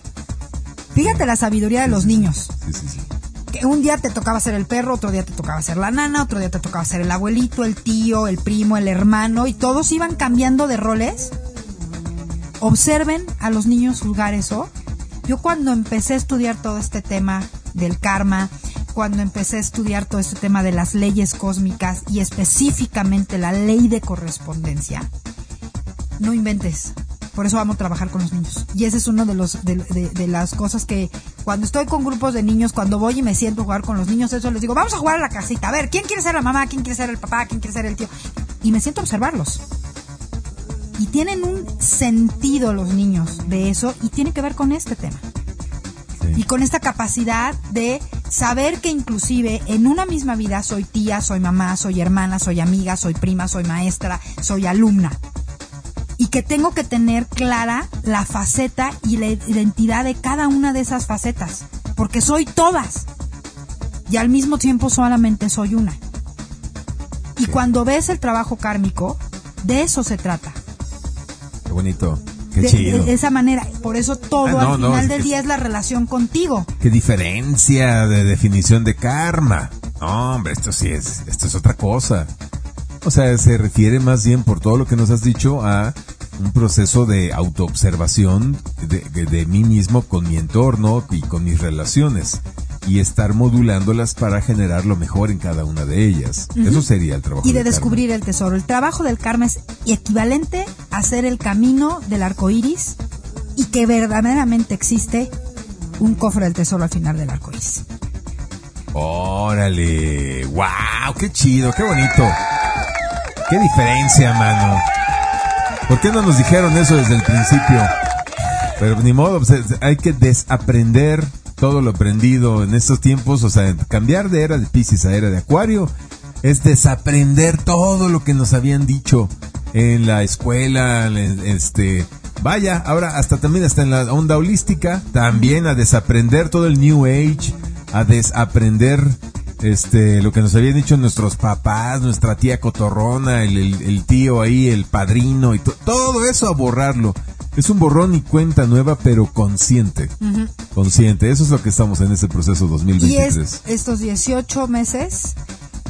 Fíjate la sabiduría de los niños. Sí, sí, sí. Que un día te tocaba ser el perro, otro día te tocaba ser la nana, otro día te tocaba ser el abuelito, el tío, el primo, el hermano, y todos iban cambiando de roles. Observen a los niños jugar eso. Yo cuando empecé a estudiar todo este tema del karma, cuando empecé a estudiar todo este tema de las leyes cósmicas y específicamente la ley de correspondencia, no inventes. Por eso amo trabajar con los niños. Y ese es uno de de, de- las cosas que cuando estoy con grupos de niños, cuando voy y me siento jugar con los niños, eso les digo, vamos a jugar a la casita. A ver, ¿quién quiere ser la mamá? ¿Quién quiere ser el papá? ¿Quién quiere ser el tío? Y me siento observarlos. Y tienen un sentido los niños de eso y tiene que ver con este tema. Y con esta capacidad de saber que inclusive en una misma vida soy tía, soy mamá, soy hermana, soy amiga, soy prima, soy maestra, soy alumna. Y que tengo que tener clara la faceta y la identidad de cada una de esas facetas. Porque soy todas. Y al mismo tiempo solamente soy una. Y cuando ves el trabajo kármico, de eso se trata. Qué bonito. Qué de, chido. de esa manera. Por eso todo Ah, no, al final del que- día es la relación contigo. Qué diferencia de definición de karma. No, hombre, esto sí es, esto es otra cosa. O sea, se refiere más bien por todo lo que nos has dicho a un proceso de autoobservación de, de- de mí mismo con mi entorno y con mis relaciones y estar modulándolas para generar lo mejor en cada una de ellas. Eso sería el trabajo. Y de del karma. descubrir el tesoro. El trabajo del karma es equivalente a hacer el camino del arco iris y que verdaderamente existe un cofre del tesoro al final del arco iris. Órale, wow, qué chido, qué bonito. Qué diferencia, mano. ¿Por qué no nos dijeron eso desde el principio? Pero ni modo, pues, es- hay que desaprender todo lo aprendido en estos tiempos, o sea, cambiar de era de Pisces a era de Acuario es desaprender todo lo que nos habían dicho en la escuela, este, vaya, ahora hasta también hasta en la onda holística, también a desaprender todo el New Age, a desaprender este lo que nos habían dicho nuestros papás, nuestra tía cotorrona, el, el- el tío ahí, el padrino y to- todo eso a borrarlo. Es un borrón y cuenta nueva, pero consciente. Consciente. Eso es lo que estamos en este proceso Y 2023. es, estos 18 meses,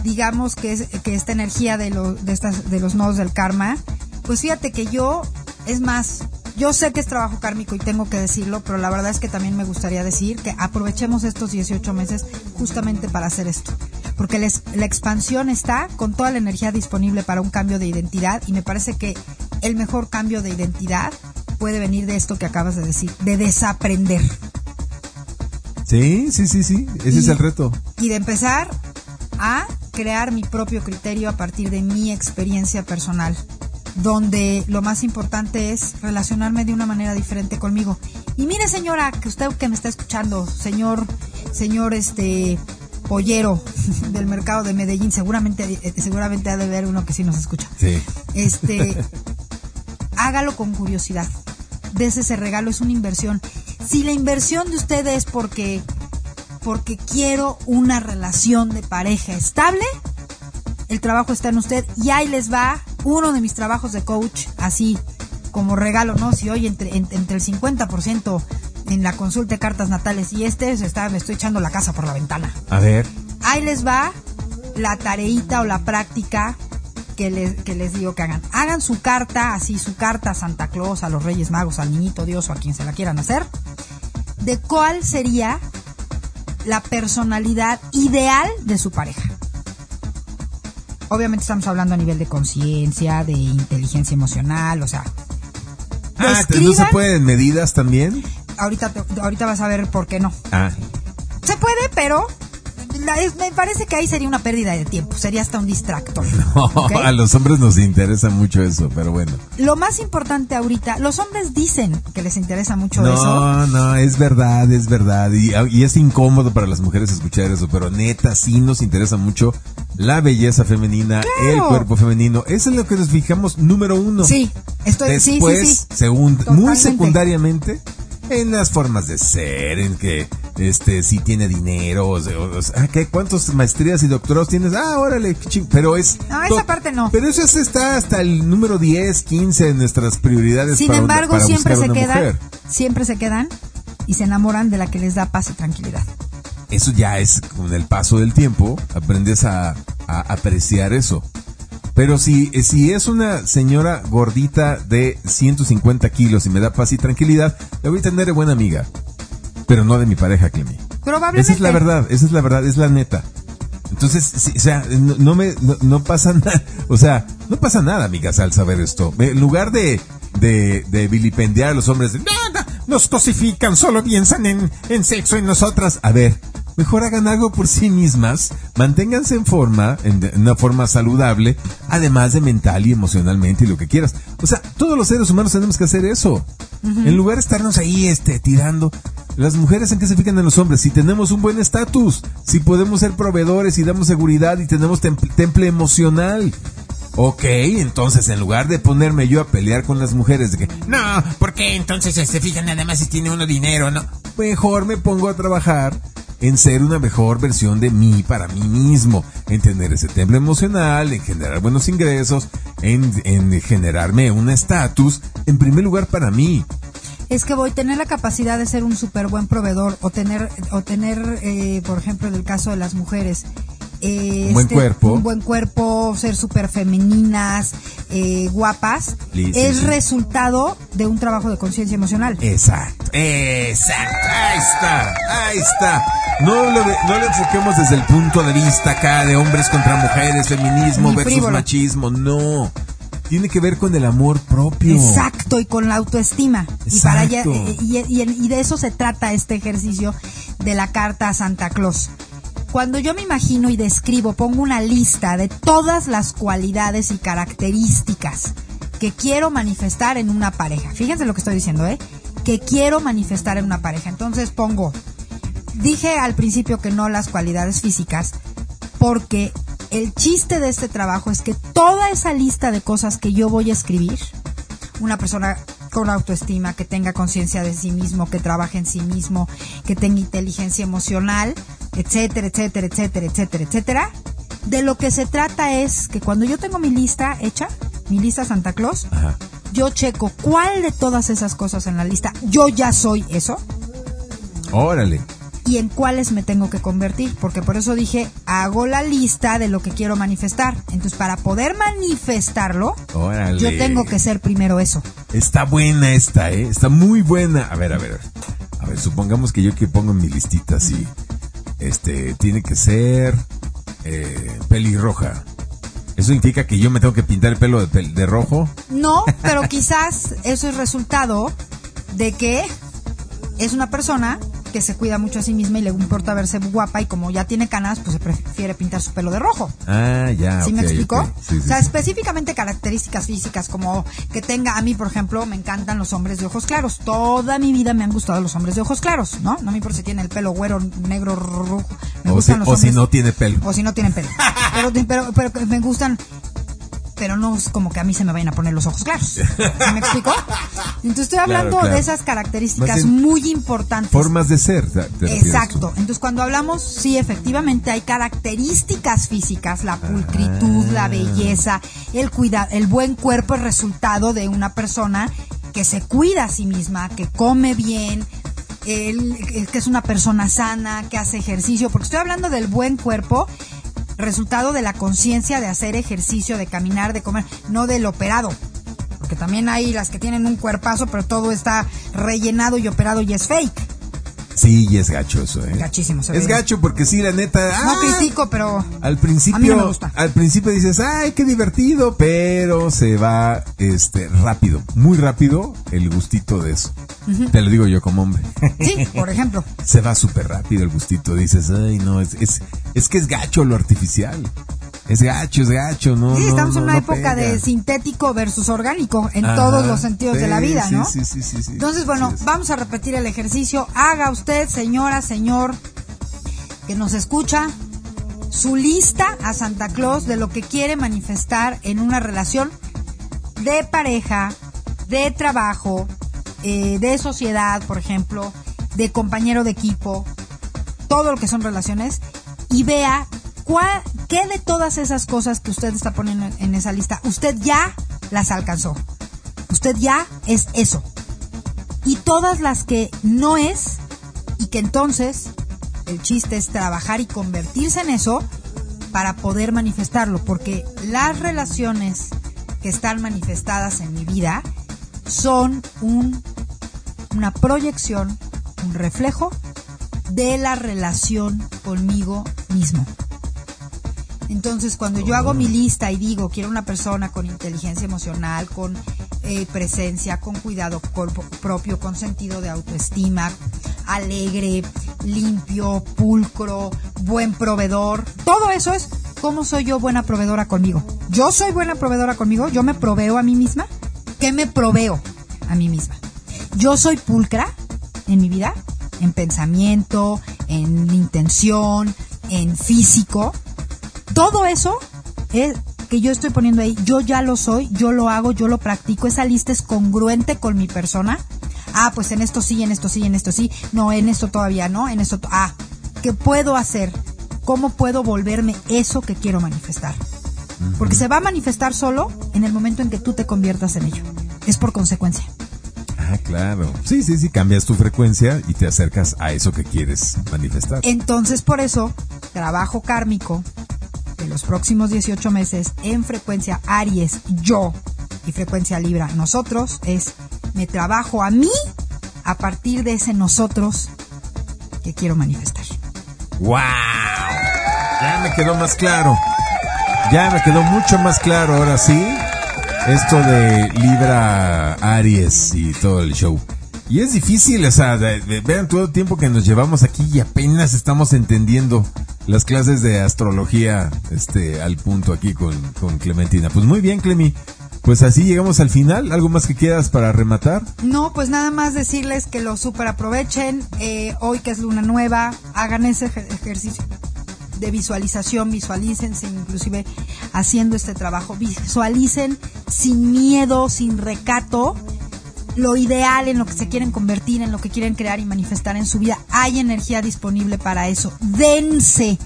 digamos que, es, que esta energía de, lo- de, estas, de los nodos del karma, pues fíjate que yo, es más, yo sé que es trabajo kármico y tengo que decirlo, pero la verdad es que también me gustaría decir que aprovechemos estos 18 meses justamente para hacer esto. Porque la, expansión está con toda la energía disponible para un cambio de identidad y me parece que el mejor cambio de identidad puede venir de esto que acabas de decir, de desaprender. Sí, sí, sí, sí. Ese es el reto. y de empezar a crear mi propio criterio a partir de mi experiencia personal, donde lo más importante es relacionarme de una manera diferente conmigo. Y mire, señora, que usted que me está escuchando, señor, señor, este pollero del mercado de Medellín, seguramente, eh, seguramente ha de ver uno que sí nos escucha. Sí. Este, hágalo con curiosidad. Dese ese regalo, es una inversión. Si la inversión de usted es porque, porque quiero una relación de pareja estable, el trabajo está en usted y ahí les va uno de mis trabajos de coach, así como regalo, ¿no? Si hoy entre, en- entre el 50% en la consulta de cartas natales y este se está, me estoy echando la casa por la ventana. A ver. Ahí les va la tareita o la práctica que les, que les digo que hagan. Hagan su carta, así su carta a Santa Claus, a los Reyes Magos, al Niñito Dios o a quien se la quieran hacer, de cuál sería la personalidad ideal de su pareja. Obviamente estamos hablando a nivel de conciencia, de inteligencia emocional, o sea... Ah, ¿te- ¿no se pueden medidas también? ahorita, te- ahorita vas a ver por qué no. Ah, Se puede, pero la- es- me parece que ahí sería una pérdida de tiempo, sería hasta un distractor. ¿ok? a los hombres nos interesa mucho eso, pero bueno. Lo más importante ahorita, los hombres dicen que les interesa mucho eso. No, no, es verdad, es verdad. Y, y es incómodo para las mujeres escuchar eso, pero neta, sí nos interesa mucho la belleza femenina, Claro. el cuerpo femenino. Eso es lo que nos fijamos número uno. Sí, estoy, Después, sí, sí. segun- muy secundariamente, en las formas de ser, en que este si tiene dinero, o, sea, ¿qué, ¿cuántas maestrías y doctorados tienes? Ah, órale, pero es... No, esa parte no. Pero eso es- está hasta el número 10, 15 en nuestras prioridades Sin para, una- embargo, para siempre se una quedan, mujer. siempre se quedan y se enamoran de la que les da paz y tranquilidad. eso ya es con el paso del tiempo, aprendes a, a apreciar eso. Pero si, si es una señora gordita de 150 kilos y me da paz y tranquilidad, la voy a tener de buena amiga. Pero no de mi pareja, Clemi. Probablemente. Esa es la verdad, esa es la verdad, es la neta. Entonces, sí, o sea, no, no me, no, no pasa nada, o sea, no pasa nada, amigas, al saber esto. En lugar de, de, de vilipendiar a los hombres, de, no, nos cosifican, solo piensan en, en sexo en nosotras. A ver, mejor hagan algo por sí mismas, manténganse en forma, en, una forma saludable, además de mental y emocionalmente y lo que quieras. O sea, todos los seres humanos tenemos que hacer eso. En lugar de estarnos ahí, este, tirando. Las mujeres en qué se fijan en los hombres, si tenemos un buen estatus, si podemos ser proveedores y damos seguridad y tenemos tem- temple emocional. Ok, entonces en lugar de ponerme yo a pelear con las mujeres de que, no, ¿por qué entonces se fijan nada más si tiene uno dinero? No, mejor me pongo a trabajar en ser una mejor versión de mí para mí mismo, en tener ese templo emocional, en generar buenos ingresos, en, en generarme un estatus, en primer lugar para mí. Es que voy a tener la capacidad de ser un súper buen proveedor o tener, o tener eh, por ejemplo, en el caso de las mujeres, eh, Un buen cuerpo. un buen cuerpo, ser súper femeninas, eh, guapas, es sí. resultado de un trabajo de conciencia emocional. Exacto, exacto, ahí está, ahí está. No lo, no lo enfoquemos desde el punto de vista acá de hombres contra mujeres, feminismo Ni versus frívolo. machismo, no. Tiene que ver con el amor propio. Exacto, y con la autoestima. Y, para allá, Exacto. eh, y, y- y de eso se trata este ejercicio de la carta a Santa Claus. Cuando yo me imagino y describo, pongo una lista de todas las cualidades y características que quiero manifestar en una pareja. Fíjense lo que estoy diciendo, ¿eh? Que quiero manifestar en una pareja. Entonces pongo, dije al principio que no las cualidades físicas, porque el chiste de este trabajo es que toda esa lista de cosas que yo voy a escribir, una persona con autoestima, que tenga conciencia de sí mismo, que trabaje en sí mismo, que tenga inteligencia emocional, etcétera, etcétera, etcétera, etcétera, etcétera. De lo que se trata es que cuando yo tengo mi lista hecha, mi lista Santa Claus, Ajá. yo checo cuál de todas esas cosas en la lista yo ya soy eso Órale. y en cuáles me tengo que convertir, porque por eso dije, hago la lista de lo que quiero manifestar. Entonces, para poder manifestarlo, Órale. yo tengo que ser primero eso. Está buena esta, ¿eh? Está muy buena. A ver, a ver. A ver, supongamos que yo que pongo en mi listita así. Este, tiene que ser eh, pelirroja. ¿Eso implica que yo me tengo que pintar el pelo de, de rojo? No, pero quizás eso es resultado de que es una persona que se cuida mucho a sí misma y le importa verse guapa y como ya tiene canas, pues se prefiere pintar su pelo de rojo. Ah, ya. ¿Sí me ok, explico? ok. Sí, sí, o sea, sí. específicamente características físicas como que tenga, a mí por ejemplo, me encantan los hombres de ojos claros. Toda mi vida me han gustado los hombres de ojos claros, ¿no? No me importa si tiene el pelo güero, negro, rojo. Me O, gustan si, los o si no tiene pelo. o si no tienen pelo. Pero, pero, pero me gustan, pero no es como que a mí se me vayan a poner los ojos claros. ¿Sí me explico? Entonces estoy hablando claro. de esas características muy importantes. Formas de ser. Exacto. Entonces, cuando hablamos, sí, efectivamente hay características físicas, la pulcritud, Ah. la belleza, el cuidado, el buen cuerpo es resultado de una persona que se cuida a sí misma, que come bien, el que es una persona sana, que hace ejercicio, porque estoy hablando del buen cuerpo resultado de la conciencia de hacer ejercicio, de caminar, de comer, no del operado. Porque también hay las que tienen un cuerpazo, pero todo está rellenado y operado y es fake. Sí, y es gacho eso, ¿eh? Gachísimo, se Es ve. gacho porque sí, la neta. No ah, critico, pero Al principio, A mí no me gusta. al principio dices, ay, qué divertido, pero se va, este, rápido, muy rápido el gustito de eso. Te lo digo yo como hombre. sí, por ejemplo. se va súper rápido el gustito. Dices, ay, no, es, es, es que es gacho lo artificial. Es gacho, es gacho, ¿no? Sí, no, estamos en una época de sintético versus orgánico en Ajá, todos los sentidos de la vida, ¿no? Sí, sí, sí, sí. Entonces, bueno, vamos a repetir el ejercicio. Haga usted, señora, señor, que nos escucha, su lista a Santa Claus de lo que quiere manifestar en una relación de pareja, de trabajo, eh, de sociedad, por ejemplo, de compañero de equipo, todo lo que son relaciones, y vea qué de todas esas cosas que usted está poniendo en- en esa lista, usted ya las alcanzó. Usted ya es eso. Y todas las que no es, y que entonces el chiste es trabajar y convertirse en eso para poder manifestarlo, porque las relaciones que están manifestadas en mi vida son un, una proyección, un reflejo de la relación conmigo mismo. Entonces, cuando yo hago mi lista y digo, quiero una persona con inteligencia emocional, con eh, presencia, con cuidado propio, con sentido de autoestima, alegre, limpio, pulcro, buen proveedor, todo eso es cómo soy yo buena proveedora conmigo. Yo soy buena proveedora conmigo, yo me proveo a mí misma. ¿Qué me proveo a mí misma? Yo soy pulcra en mi vida, en pensamiento, en intención, en físico. Todo eso es que yo estoy poniendo ahí, yo ya lo soy, yo lo hago, yo lo practico. Esa lista es congruente con mi persona. Ah, pues en esto sí, en esto sí, en esto sí. No, en esto todavía no, en esto. to- Ah, ¿qué puedo hacer? ¿Cómo puedo volverme eso que quiero manifestar? Porque se va a manifestar solo en el momento en que tú te conviertas en ello. Es por consecuencia. Ah, claro. Sí, sí, sí, cambias tu frecuencia y te acercas a eso que quieres manifestar. Entonces, por eso, trabajo kármico los próximos 18 meses en frecuencia Aries, yo, y frecuencia Libra, nosotros, es me trabajo a mí a partir de ese nosotros que quiero manifestar. ¡Wow! Ya me quedó más claro. Ya me quedó mucho más claro ahora sí. Esto de Libra, Aries y todo el show. Y es difícil, o sea, vean todo el tiempo que nos llevamos aquí y apenas estamos entendiendo las clases de astrología este, al punto aquí con, con Clementina. Pues muy bien, Clemi. Pues así llegamos al final. ¿Algo más que quieras para rematar? No, pues nada más decirles que lo super aprovechen. eh, hoy que es luna nueva, hagan ese ejer- ejercicio de visualización, visualícense inclusive haciendo este trabajo, visualicen sin miedo, sin recato, lo ideal en lo que se quieren convertir, en lo que quieren crear y manifestar en su vida. Hay energía disponible para eso. Dense.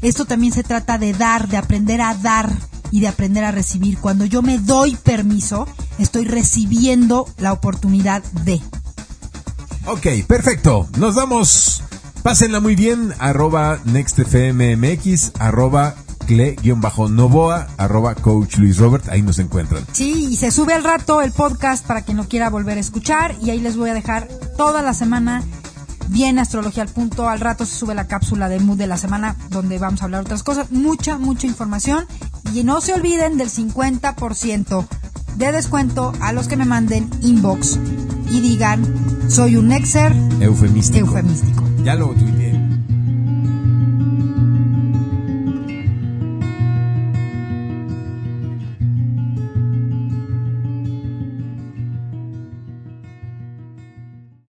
Esto también se trata de dar, de aprender a dar y de aprender a recibir. Cuando yo me doy permiso, estoy recibiendo la oportunidad de. Ok, perfecto. Nos vamos. Pásenla muy bien. Arroba NextFMMX, arroba cle-novoa, arroba Coach Luis Robert. Ahí nos encuentran. Sí, y se sube al rato el podcast para quien lo quiera volver a escuchar. Y ahí les voy a dejar toda la semana bien astrología al punto. Al rato se sube la cápsula de mood de la semana donde vamos a hablar otras cosas. Mucha, mucha información. Y no se olviden del 50% de descuento a los que me manden inbox y digan, soy un exer Eufemístico. eufemístico. Ya lo tuiteé.